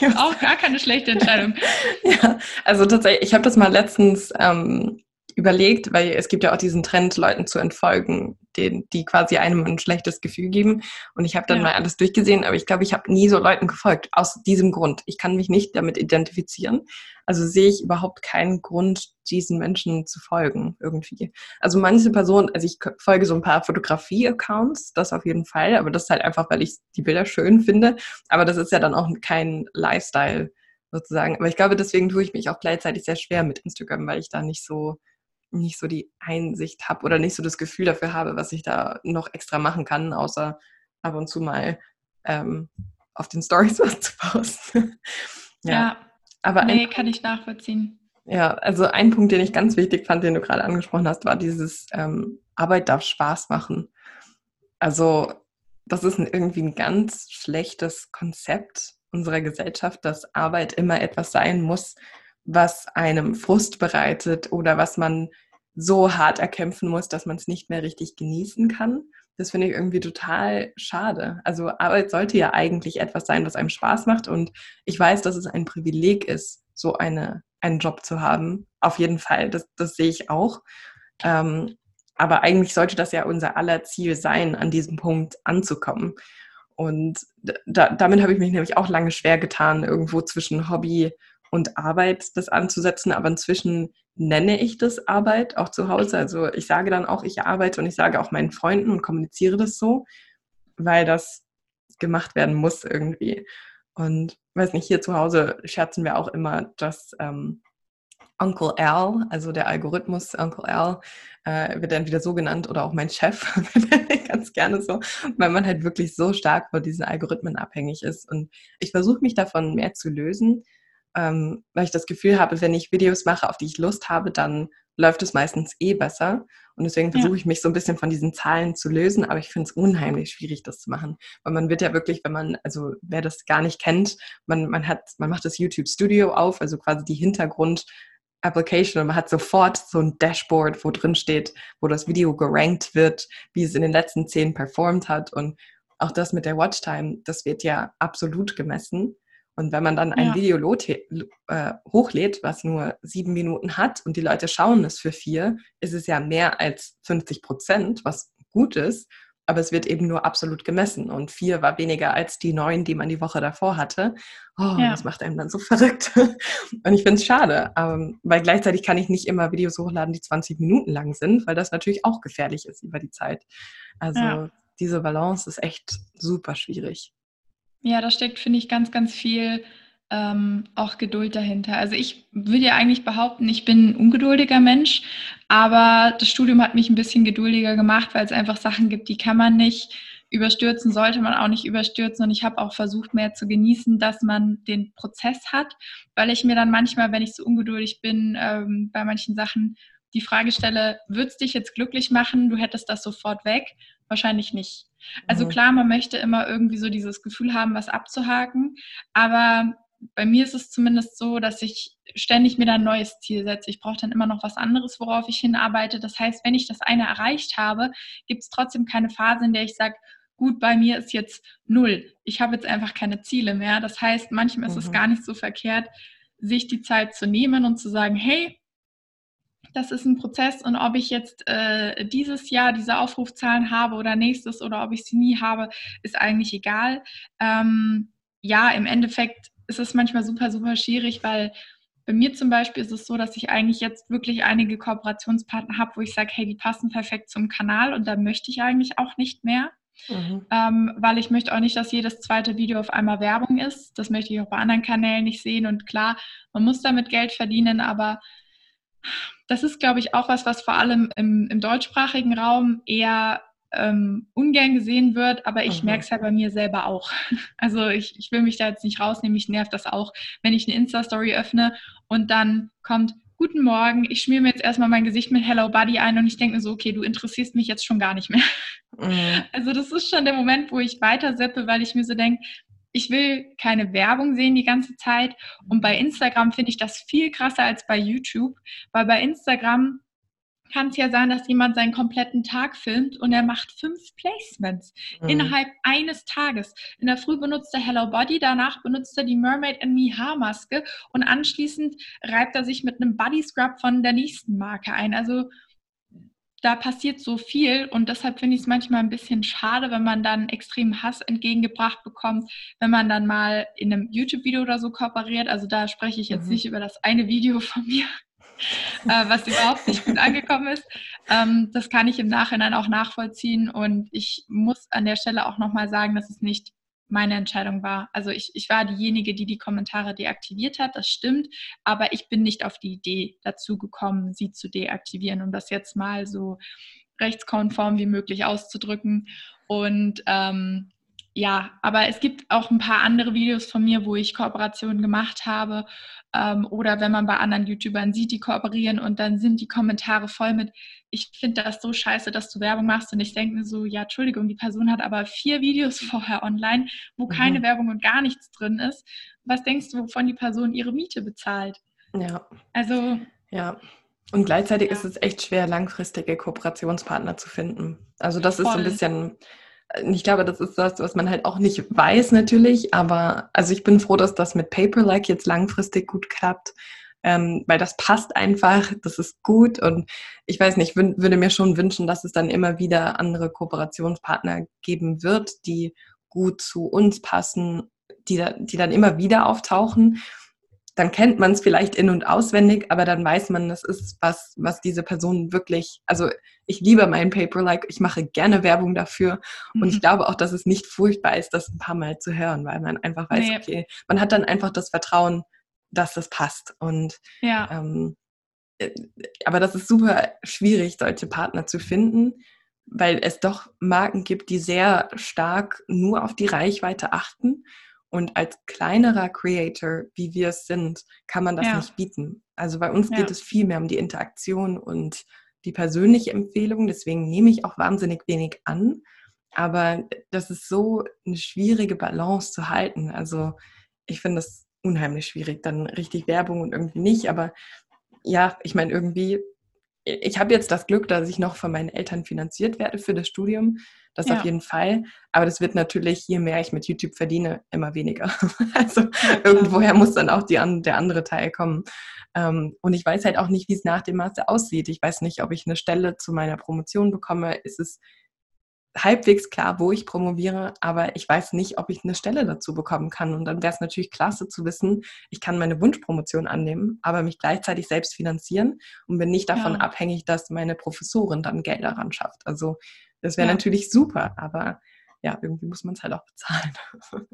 auch gar keine schlechte Entscheidung. ja, also tatsächlich, ich habe das mal letztens ähm, überlegt, weil es gibt ja auch diesen Trend, Leuten zu entfolgen, den, die quasi einem ein schlechtes Gefühl geben. Und ich habe dann ja. mal alles durchgesehen, aber ich glaube, ich habe nie so Leuten gefolgt, aus diesem Grund. Ich kann mich nicht damit identifizieren. Also sehe ich überhaupt keinen Grund, diesen Menschen zu folgen irgendwie. Also manche Personen, also ich folge so ein paar Fotografie-Accounts, das auf jeden Fall, aber das ist halt einfach, weil ich die Bilder schön finde. Aber das ist ja dann auch kein Lifestyle sozusagen. Aber ich glaube, deswegen tue ich mich auch gleichzeitig sehr schwer mit Instagram, weil ich da nicht so nicht so die Einsicht habe oder nicht so das Gefühl dafür habe, was ich da noch extra machen kann, außer ab und zu mal ähm, auf den Stories was zu posten. ja. ja. aber nee, ein, kann ich nachvollziehen. Ja, also ein Punkt, den ich ganz wichtig fand, den du gerade angesprochen hast, war dieses ähm, Arbeit darf Spaß machen. Also das ist ein, irgendwie ein ganz schlechtes Konzept unserer Gesellschaft, dass Arbeit immer etwas sein muss, was einem Frust bereitet oder was man so hart erkämpfen muss, dass man es nicht mehr richtig genießen kann. Das finde ich irgendwie total schade. Also Arbeit sollte ja eigentlich etwas sein, was einem Spaß macht. Und ich weiß, dass es ein Privileg ist, so eine, einen Job zu haben. Auf jeden Fall, das, das sehe ich auch. Ähm, aber eigentlich sollte das ja unser aller Ziel sein, an diesem Punkt anzukommen. Und da, damit habe ich mich nämlich auch lange schwer getan, irgendwo zwischen Hobby und Arbeit das anzusetzen. Aber inzwischen nenne ich das Arbeit auch zu Hause. Also ich sage dann auch, ich arbeite und ich sage auch meinen Freunden und kommuniziere das so, weil das gemacht werden muss irgendwie. Und weiß nicht, hier zu Hause scherzen wir auch immer, dass ähm, Uncle Al, also der Algorithmus Uncle Al, äh, wird wieder so genannt oder auch mein Chef, ganz gerne so, weil man halt wirklich so stark von diesen Algorithmen abhängig ist. Und ich versuche mich davon mehr zu lösen, ähm, weil ich das Gefühl habe, wenn ich Videos mache, auf die ich Lust habe, dann läuft es meistens eh besser. Und deswegen versuche ja. ich mich so ein bisschen von diesen Zahlen zu lösen, aber ich finde es unheimlich schwierig, das zu machen. Weil man wird ja wirklich, wenn man, also wer das gar nicht kennt, man, man hat, man macht das YouTube Studio auf, also quasi die Hintergrund Application und man hat sofort so ein Dashboard, wo drin steht, wo das Video gerankt wird, wie es in den letzten zehn performt hat und auch das mit der Watchtime, das wird ja absolut gemessen. Und wenn man dann ein ja. Video äh, hochlädt, was nur sieben Minuten hat und die Leute schauen es für vier, ist es ja mehr als 50 Prozent, was gut ist. Aber es wird eben nur absolut gemessen. Und vier war weniger als die neun, die man die Woche davor hatte. Oh, ja. das macht einem dann so verrückt. Und ich finde es schade, ähm, weil gleichzeitig kann ich nicht immer Videos hochladen, die 20 Minuten lang sind, weil das natürlich auch gefährlich ist über die Zeit. Also ja. diese Balance ist echt super schwierig. Ja, da steckt, finde ich, ganz, ganz viel ähm, auch Geduld dahinter. Also ich würde ja eigentlich behaupten, ich bin ein ungeduldiger Mensch, aber das Studium hat mich ein bisschen geduldiger gemacht, weil es einfach Sachen gibt, die kann man nicht überstürzen, sollte man auch nicht überstürzen. Und ich habe auch versucht, mehr zu genießen, dass man den Prozess hat, weil ich mir dann manchmal, wenn ich so ungeduldig bin, ähm, bei manchen Sachen die Frage stelle, würde es dich jetzt glücklich machen, du hättest das sofort weg? Wahrscheinlich nicht. Also mhm. klar, man möchte immer irgendwie so dieses Gefühl haben, was abzuhaken, aber bei mir ist es zumindest so, dass ich ständig mir dann ein neues Ziel setze. Ich brauche dann immer noch was anderes, worauf ich hinarbeite. Das heißt, wenn ich das eine erreicht habe, gibt es trotzdem keine Phase, in der ich sage, gut, bei mir ist jetzt null. Ich habe jetzt einfach keine Ziele mehr. Das heißt, manchmal ist es mhm. gar nicht so verkehrt, sich die Zeit zu nehmen und zu sagen, hey, das ist ein Prozess und ob ich jetzt äh, dieses Jahr diese Aufrufzahlen habe oder nächstes oder ob ich sie nie habe, ist eigentlich egal. Ähm, ja, im Endeffekt ist es manchmal super, super schwierig, weil bei mir zum Beispiel ist es so, dass ich eigentlich jetzt wirklich einige Kooperationspartner habe, wo ich sage, hey, die passen perfekt zum Kanal und da möchte ich eigentlich auch nicht mehr. Mhm. Ähm, weil ich möchte auch nicht, dass jedes zweite Video auf einmal Werbung ist. Das möchte ich auch bei anderen Kanälen nicht sehen. Und klar, man muss damit Geld verdienen, aber das ist, glaube ich, auch was, was vor allem im, im deutschsprachigen Raum eher ähm, ungern gesehen wird, aber ich merke es ja bei mir selber auch. Also ich, ich will mich da jetzt nicht rausnehmen, mich nervt das auch, wenn ich eine Insta-Story öffne und dann kommt, guten Morgen, ich schmier mir jetzt erstmal mein Gesicht mit Hello Buddy ein und ich denke mir so, okay, du interessierst mich jetzt schon gar nicht mehr. Mhm. Also das ist schon der Moment, wo ich weiter seppe, weil ich mir so denke, ich will keine Werbung sehen die ganze Zeit. Und bei Instagram finde ich das viel krasser als bei YouTube, weil bei Instagram kann es ja sein, dass jemand seinen kompletten Tag filmt und er macht fünf Placements mhm. innerhalb eines Tages. In der Früh benutzt er Hello Body, danach benutzt er die Mermaid and Me Haarmaske und anschließend reibt er sich mit einem Body Scrub von der nächsten Marke ein. Also da passiert so viel und deshalb finde ich es manchmal ein bisschen schade, wenn man dann extremen Hass entgegengebracht bekommt, wenn man dann mal in einem YouTube-Video oder so kooperiert. Also da spreche ich jetzt mhm. nicht über das eine Video von mir, äh, was überhaupt nicht gut angekommen ist. Ähm, das kann ich im Nachhinein auch nachvollziehen und ich muss an der Stelle auch nochmal sagen, dass es nicht meine Entscheidung war. Also ich, ich war diejenige, die die Kommentare deaktiviert hat, das stimmt, aber ich bin nicht auf die Idee dazu gekommen, sie zu deaktivieren, um das jetzt mal so rechtskonform wie möglich auszudrücken. Und ähm, ja, aber es gibt auch ein paar andere Videos von mir, wo ich Kooperationen gemacht habe. Ähm, oder wenn man bei anderen YouTubern sieht, die kooperieren und dann sind die Kommentare voll mit, ich finde das so scheiße, dass du Werbung machst. Und ich denke mir so, ja, Entschuldigung, die Person hat aber vier Videos vorher online, wo mhm. keine Werbung und gar nichts drin ist. Was denkst du, wovon die Person ihre Miete bezahlt? Ja. Also. Ja. Und gleichzeitig ja. ist es echt schwer, langfristige Kooperationspartner zu finden. Also das Voll. ist so ein bisschen ich glaube, das ist das, was man halt auch nicht weiß natürlich, aber also ich bin froh, dass das mit Paperlike jetzt langfristig gut klappt, ähm, weil das passt einfach, das ist gut und ich weiß nicht, würde mir schon wünschen, dass es dann immer wieder andere Kooperationspartner geben wird, die gut zu uns passen, die, die dann immer wieder auftauchen dann kennt man es vielleicht in- und auswendig, aber dann weiß man, das ist was, was diese Person wirklich, also ich liebe mein Paper-like, ich mache gerne Werbung dafür mhm. und ich mhm. glaube auch, dass es nicht furchtbar ist, das ein paar Mal zu hören, weil man einfach weiß, nee. okay, man hat dann einfach das Vertrauen, dass das passt und ja. ähm, äh, aber das ist super schwierig, solche Partner zu finden, weil es doch Marken gibt, die sehr stark nur auf die Reichweite achten und als kleinerer Creator, wie wir es sind, kann man das ja. nicht bieten. Also bei uns ja. geht es viel mehr um die Interaktion und die persönliche Empfehlung. Deswegen nehme ich auch wahnsinnig wenig an. Aber das ist so eine schwierige Balance zu halten. Also ich finde das unheimlich schwierig, dann richtig Werbung und irgendwie nicht. Aber ja, ich meine, irgendwie ich habe jetzt das Glück, dass ich noch von meinen Eltern finanziert werde für das Studium. Das ja. auf jeden Fall. Aber das wird natürlich, je mehr ich mit YouTube verdiene, immer weniger. also ja, irgendwoher muss dann auch die, der andere Teil kommen. Ähm, und ich weiß halt auch nicht, wie es nach dem Master aussieht. Ich weiß nicht, ob ich eine Stelle zu meiner Promotion bekomme. Ist es halbwegs klar, wo ich promoviere, aber ich weiß nicht, ob ich eine Stelle dazu bekommen kann. Und dann wäre es natürlich klasse zu wissen, ich kann meine Wunschpromotion annehmen, aber mich gleichzeitig selbst finanzieren und bin nicht davon ja. abhängig, dass meine Professorin dann Geld daran schafft. Also das wäre ja. natürlich super, aber ja, irgendwie muss man es halt auch bezahlen.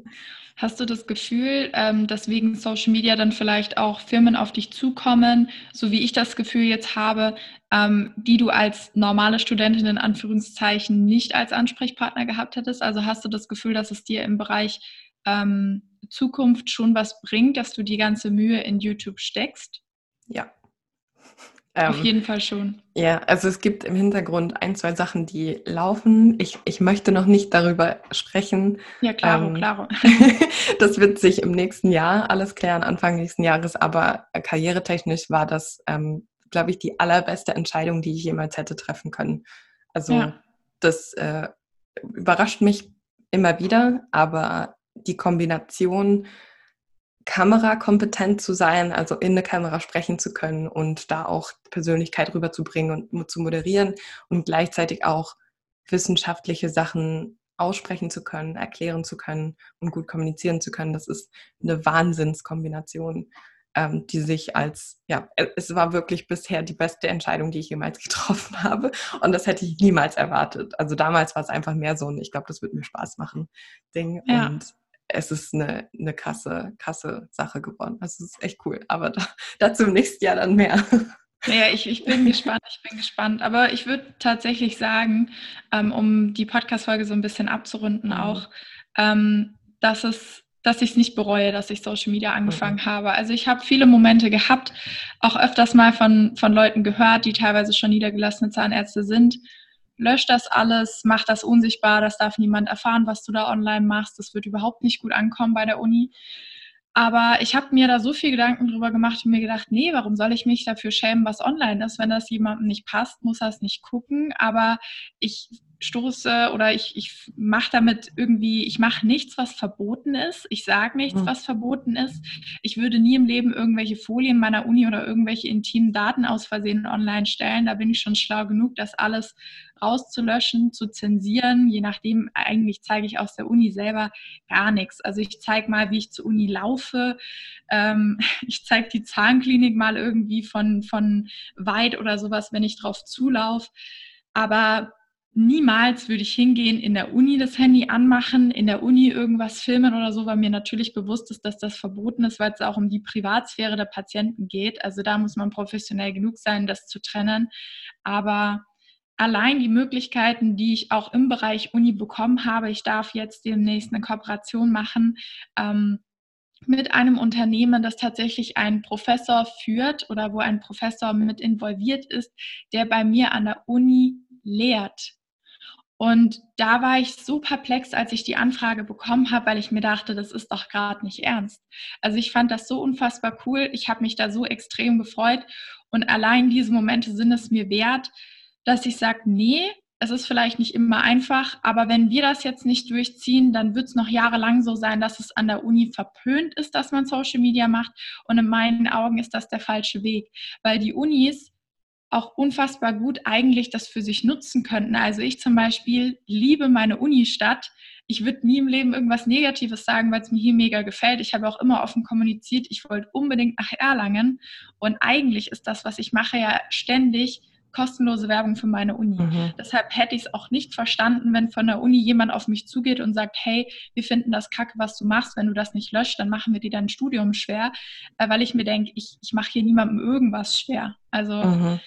Hast du das Gefühl, ähm, dass wegen Social Media dann vielleicht auch Firmen auf dich zukommen, so wie ich das Gefühl jetzt habe, ähm, die du als normale Studentin in Anführungszeichen nicht als Ansprechpartner gehabt hättest? Also hast du das Gefühl, dass es dir im Bereich ähm, Zukunft schon was bringt, dass du die ganze Mühe in YouTube steckst? Ja, auf ähm, jeden Fall schon. Ja, also es gibt im Hintergrund ein, zwei Sachen, die laufen. Ich, ich möchte noch nicht darüber sprechen. Ja, klaro, ähm, klaro. das wird sich im nächsten Jahr alles klären, Anfang nächsten Jahres. Aber karrieretechnisch war das, ähm, glaube ich, die allerbeste Entscheidung, die ich jemals hätte treffen können. Also ja. das äh, überrascht mich immer wieder, aber die Kombination kamerakompetent zu sein, also in der Kamera sprechen zu können und da auch Persönlichkeit rüberzubringen und zu moderieren und gleichzeitig auch wissenschaftliche Sachen aussprechen zu können, erklären zu können und gut kommunizieren zu können. Das ist eine Wahnsinnskombination, ähm, die sich als, ja, es war wirklich bisher die beste Entscheidung, die ich jemals getroffen habe. Und das hätte ich niemals erwartet. Also damals war es einfach mehr so ein, ich glaube, das wird mir Spaß machen, Ding. Ja. Und es ist eine, eine krasse, krasse Sache geworden. Also es ist echt cool. Aber da, dazu im nächsten Jahr dann mehr. Ja, ich, ich bin gespannt, ich bin gespannt. Aber ich würde tatsächlich sagen, ähm, um die Podcast-Folge so ein bisschen abzurunden mhm. auch, ähm, dass es dass ich es nicht bereue, dass ich Social Media angefangen mhm. habe. Also ich habe viele Momente gehabt, auch öfters mal von, von Leuten gehört, die teilweise schon niedergelassene Zahnärzte sind, lösch das alles, mach das unsichtbar, das darf niemand erfahren, was du da online machst. Das wird überhaupt nicht gut ankommen bei der Uni. Aber ich habe mir da so viel Gedanken drüber gemacht und mir gedacht, nee, warum soll ich mich dafür schämen, was online ist? Wenn das jemandem nicht passt, muss er es nicht gucken. Aber ich stoße oder ich, ich mache damit irgendwie, ich mache nichts, was verboten ist. Ich sage nichts, mhm. was verboten ist. Ich würde nie im Leben irgendwelche Folien meiner Uni oder irgendwelche intimen Daten aus Versehen online stellen. Da bin ich schon schlau genug, das alles rauszulöschen, zu zensieren. Je nachdem, eigentlich zeige ich aus der Uni selber gar nichts. Also ich zeige mal, wie ich zur Uni laufe. Ähm, ich zeige die Zahnklinik mal irgendwie von, von weit oder sowas, wenn ich drauf zulaufe. Aber niemals würde ich hingehen, in der Uni das Handy anmachen, in der Uni irgendwas filmen oder so, weil mir natürlich bewusst ist, dass das verboten ist, weil es auch um die Privatsphäre der Patienten geht. Also da muss man professionell genug sein, das zu trennen. Aber allein die Möglichkeiten, die ich auch im Bereich Uni bekommen habe, ich darf jetzt demnächst eine Kooperation machen, ähm, mit einem Unternehmen, das tatsächlich einen Professor führt oder wo ein Professor mit involviert ist, der bei mir an der Uni lehrt. Und da war ich so perplex, als ich die Anfrage bekommen habe, weil ich mir dachte, das ist doch gerade nicht ernst. Also ich fand das so unfassbar cool. Ich habe mich da so extrem gefreut. Und allein diese Momente sind es mir wert, dass ich sage, nee, es ist vielleicht nicht immer einfach, aber wenn wir das jetzt nicht durchziehen, dann wird es noch jahrelang so sein, dass es an der Uni verpönt ist, dass man Social Media macht. Und in meinen Augen ist das der falsche Weg, weil die Unis auch unfassbar gut eigentlich das für sich nutzen könnten. Also ich zum Beispiel liebe meine Unistadt. Ich würde nie im Leben irgendwas Negatives sagen, weil es mir hier mega gefällt. Ich habe auch immer offen kommuniziert, ich wollte unbedingt nach Erlangen. Und eigentlich ist das, was ich mache, ja ständig kostenlose Werbung für meine Uni. Mhm. Deshalb hätte ich es auch nicht verstanden, wenn von der Uni jemand auf mich zugeht und sagt, hey, wir finden das kacke, was du machst. Wenn du das nicht löscht, dann machen wir dir dein Studium schwer. Äh, weil ich mir denke, ich, ich mache hier niemandem irgendwas schwer. Also mhm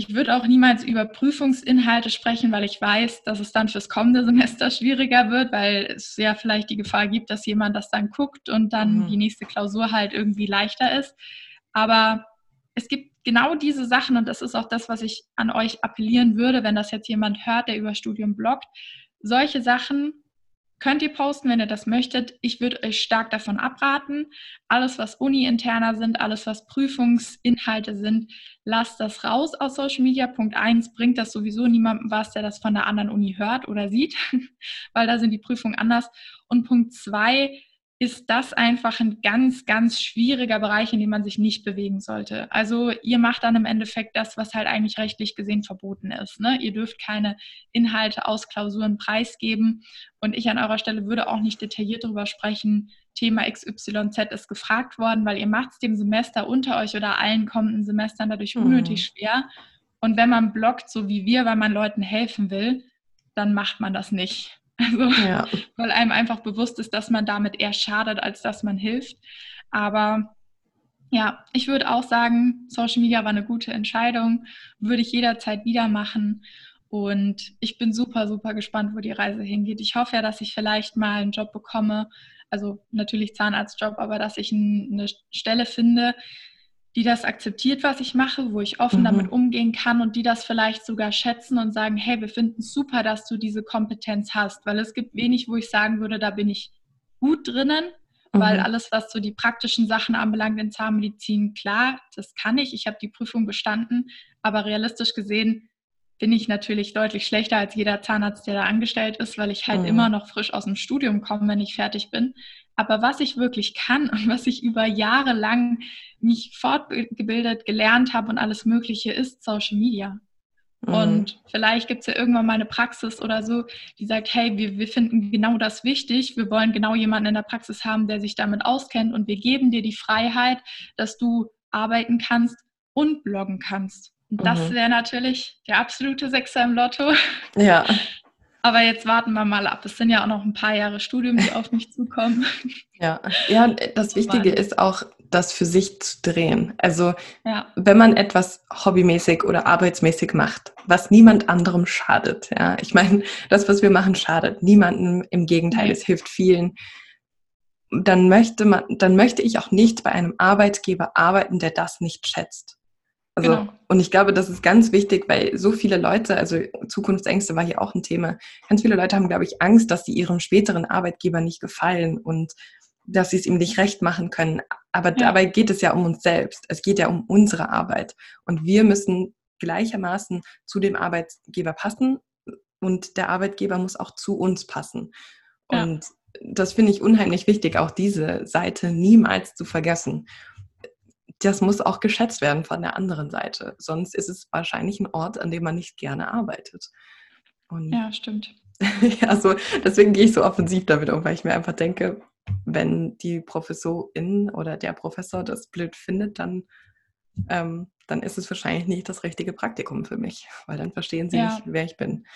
ich würde auch niemals über Prüfungsinhalte sprechen, weil ich weiß, dass es dann fürs kommende Semester schwieriger wird, weil es ja vielleicht die Gefahr gibt, dass jemand das dann guckt und dann mhm. die nächste Klausur halt irgendwie leichter ist. Aber es gibt genau diese Sachen und das ist auch das, was ich an euch appellieren würde, wenn das jetzt jemand hört, der über Studium bloggt. Solche Sachen Könnt ihr posten, wenn ihr das möchtet. Ich würde euch stark davon abraten. Alles, was uni-interner sind, alles, was Prüfungsinhalte sind, lasst das raus aus Social Media. Punkt 1 bringt das sowieso niemandem was, der das von der anderen Uni hört oder sieht, weil da sind die Prüfungen anders. Und Punkt 2, ist das einfach ein ganz, ganz schwieriger Bereich, in dem man sich nicht bewegen sollte. Also ihr macht dann im Endeffekt das, was halt eigentlich rechtlich gesehen verboten ist. Ne? Ihr dürft keine Inhalte aus Klausuren preisgeben. Und ich an eurer Stelle würde auch nicht detailliert darüber sprechen, Thema XYZ ist gefragt worden, weil ihr macht es dem Semester unter euch oder allen kommenden Semestern dadurch mhm. unnötig schwer. Und wenn man blockt, so wie wir, weil man Leuten helfen will, dann macht man das nicht. Also, ja. weil einem einfach bewusst ist, dass man damit eher schadet, als dass man hilft. Aber ja, ich würde auch sagen, Social Media war eine gute Entscheidung, würde ich jederzeit wieder machen. Und ich bin super, super gespannt, wo die Reise hingeht. Ich hoffe ja, dass ich vielleicht mal einen Job bekomme, also natürlich Zahnarztjob, aber dass ich eine Stelle finde, die das akzeptiert, was ich mache, wo ich offen mhm. damit umgehen kann und die das vielleicht sogar schätzen und sagen, hey, wir finden es super, dass du diese Kompetenz hast, weil es gibt wenig, wo ich sagen würde, da bin ich gut drinnen, mhm. weil alles, was so die praktischen Sachen anbelangt in Zahnmedizin, klar, das kann ich, ich habe die Prüfung bestanden, aber realistisch gesehen bin ich natürlich deutlich schlechter als jeder Zahnarzt, der da angestellt ist, weil ich halt mhm. immer noch frisch aus dem Studium komme, wenn ich fertig bin. Aber was ich wirklich kann und was ich über Jahre lang mich fortgebildet, gelernt habe und alles Mögliche, ist Social Media. Mhm. Und vielleicht gibt es ja irgendwann mal eine Praxis oder so, die sagt, hey, wir, wir finden genau das wichtig, wir wollen genau jemanden in der Praxis haben, der sich damit auskennt und wir geben dir die Freiheit, dass du arbeiten kannst und bloggen kannst. Und das mhm. wäre natürlich der absolute Sechser im Lotto. Ja. Aber jetzt warten wir mal ab. Es sind ja auch noch ein paar Jahre Studium, die auf mich zukommen. Ja, ja das Wichtige ist auch, das für sich zu drehen. Also ja. wenn man etwas hobbymäßig oder arbeitsmäßig macht, was niemand anderem schadet. Ja, ich meine, das, was wir machen, schadet niemandem. Im Gegenteil, nee. es hilft vielen. Dann möchte man, dann möchte ich auch nicht bei einem Arbeitgeber arbeiten, der das nicht schätzt. Also, genau. und ich glaube, das ist ganz wichtig, weil so viele Leute, also Zukunftsängste war hier auch ein Thema, ganz viele Leute haben, glaube ich, Angst, dass sie ihrem späteren Arbeitgeber nicht gefallen. Und dass sie es ihm nicht recht machen können. Aber ja. dabei geht es ja um uns selbst. Es geht ja um unsere Arbeit. Und wir müssen gleichermaßen zu dem Arbeitgeber passen und der Arbeitgeber muss auch zu uns passen. Ja. Und das finde ich unheimlich wichtig, auch diese Seite niemals zu vergessen. Das muss auch geschätzt werden von der anderen Seite. Sonst ist es wahrscheinlich ein Ort, an dem man nicht gerne arbeitet. Und ja, stimmt. ja, so, deswegen gehe ich so offensiv damit um, weil ich mir einfach denke, wenn die Professorin oder der Professor das blöd findet, dann, ähm, dann ist es wahrscheinlich nicht das richtige Praktikum für mich, weil dann verstehen sie ja. nicht, wer ich bin.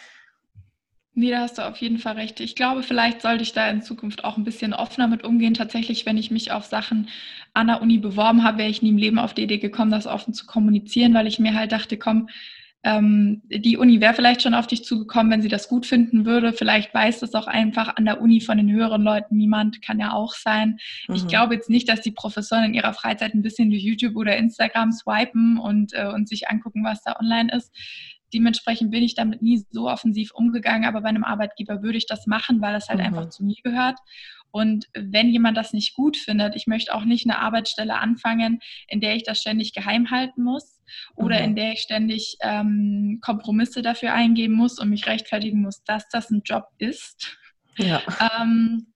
Nee, da hast du auf jeden Fall recht. Ich glaube, vielleicht sollte ich da in Zukunft auch ein bisschen offener mit umgehen. Tatsächlich, wenn ich mich auf Sachen an der Uni beworben habe, wäre ich nie im Leben auf die Idee gekommen, das offen zu kommunizieren, weil ich mir halt dachte, komm, ähm, die Uni wäre vielleicht schon auf dich zugekommen, wenn sie das gut finden würde. Vielleicht weiß das auch einfach an der Uni von den höheren Leuten niemand, kann ja auch sein. Mhm. Ich glaube jetzt nicht, dass die Professoren in ihrer Freizeit ein bisschen durch YouTube oder Instagram swipen und, äh, und sich angucken, was da online ist. Dementsprechend bin ich damit nie so offensiv umgegangen, aber bei einem Arbeitgeber würde ich das machen, weil das halt mhm. einfach zu mir gehört. Und wenn jemand das nicht gut findet, ich möchte auch nicht eine Arbeitsstelle anfangen, in der ich das ständig geheim halten muss oder mhm. in der ich ständig ähm, Kompromisse dafür eingeben muss und mich rechtfertigen muss, dass das ein Job ist. Ja. Ähm,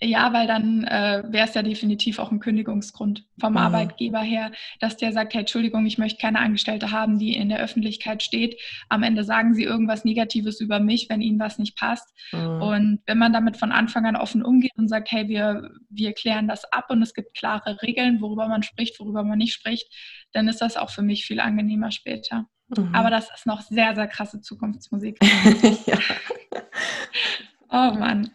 ja, weil dann äh, wäre es ja definitiv auch ein Kündigungsgrund vom mhm. Arbeitgeber her, dass der sagt, hey, Entschuldigung, ich möchte keine Angestellte haben, die in der Öffentlichkeit steht. Am Ende sagen sie irgendwas Negatives über mich, wenn ihnen was nicht passt. Mhm. Und wenn man damit von Anfang an offen umgeht und sagt, hey, wir, wir klären das ab und es gibt klare Regeln, worüber man spricht, worüber man nicht spricht, dann ist das auch für mich viel angenehmer später. Mhm. Aber das ist noch sehr, sehr krasse Zukunftsmusik. ja. Oh Mann.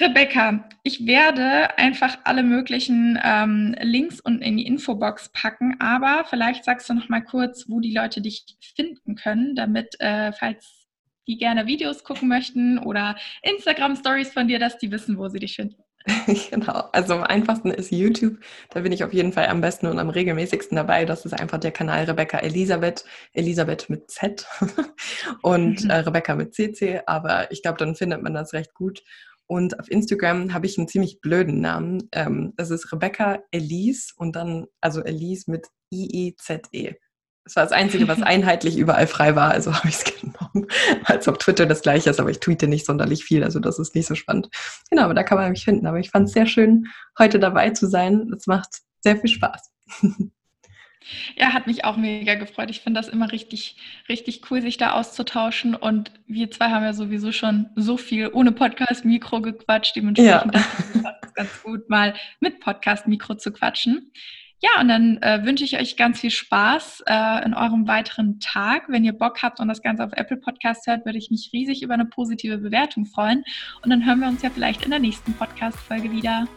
Rebecca, ich werde einfach alle möglichen ähm, Links unten in die Infobox packen, aber vielleicht sagst du noch mal kurz, wo die Leute dich finden können, damit, äh, falls die gerne Videos gucken möchten oder Instagram-Stories von dir, dass die wissen, wo sie dich finden. genau, also am einfachsten ist YouTube. Da bin ich auf jeden Fall am besten und am regelmäßigsten dabei. Das ist einfach der Kanal Rebecca Elisabeth, Elisabeth mit Z und mhm. äh, Rebecca mit CC. Aber ich glaube, dann findet man das recht gut. Und auf Instagram habe ich einen ziemlich blöden Namen. Ähm, das ist Rebecca Elise und dann, also Elise mit I-E-Z-E. -E. Das war das Einzige, was einheitlich überall frei war, also habe ich es genommen. Als ob Twitter das gleiche ist, aber ich tweete nicht sonderlich viel, also das ist nicht so spannend. Genau, aber da kann man mich finden. Aber ich fand es sehr schön, heute dabei zu sein. Es macht sehr viel Spaß. Ja, hat mich auch mega gefreut. Ich finde das immer richtig, richtig cool, sich da auszutauschen. Und wir zwei haben ja sowieso schon so viel ohne Podcast-Mikro gequatscht. Dementsprechend ja. ich, ganz gut, mal mit Podcast-Mikro zu quatschen. Ja, und dann äh, wünsche ich euch ganz viel Spaß äh, in eurem weiteren Tag. Wenn ihr Bock habt und das Ganze auf Apple Podcast hört, würde ich mich riesig über eine positive Bewertung freuen. Und dann hören wir uns ja vielleicht in der nächsten Podcast-Folge wieder.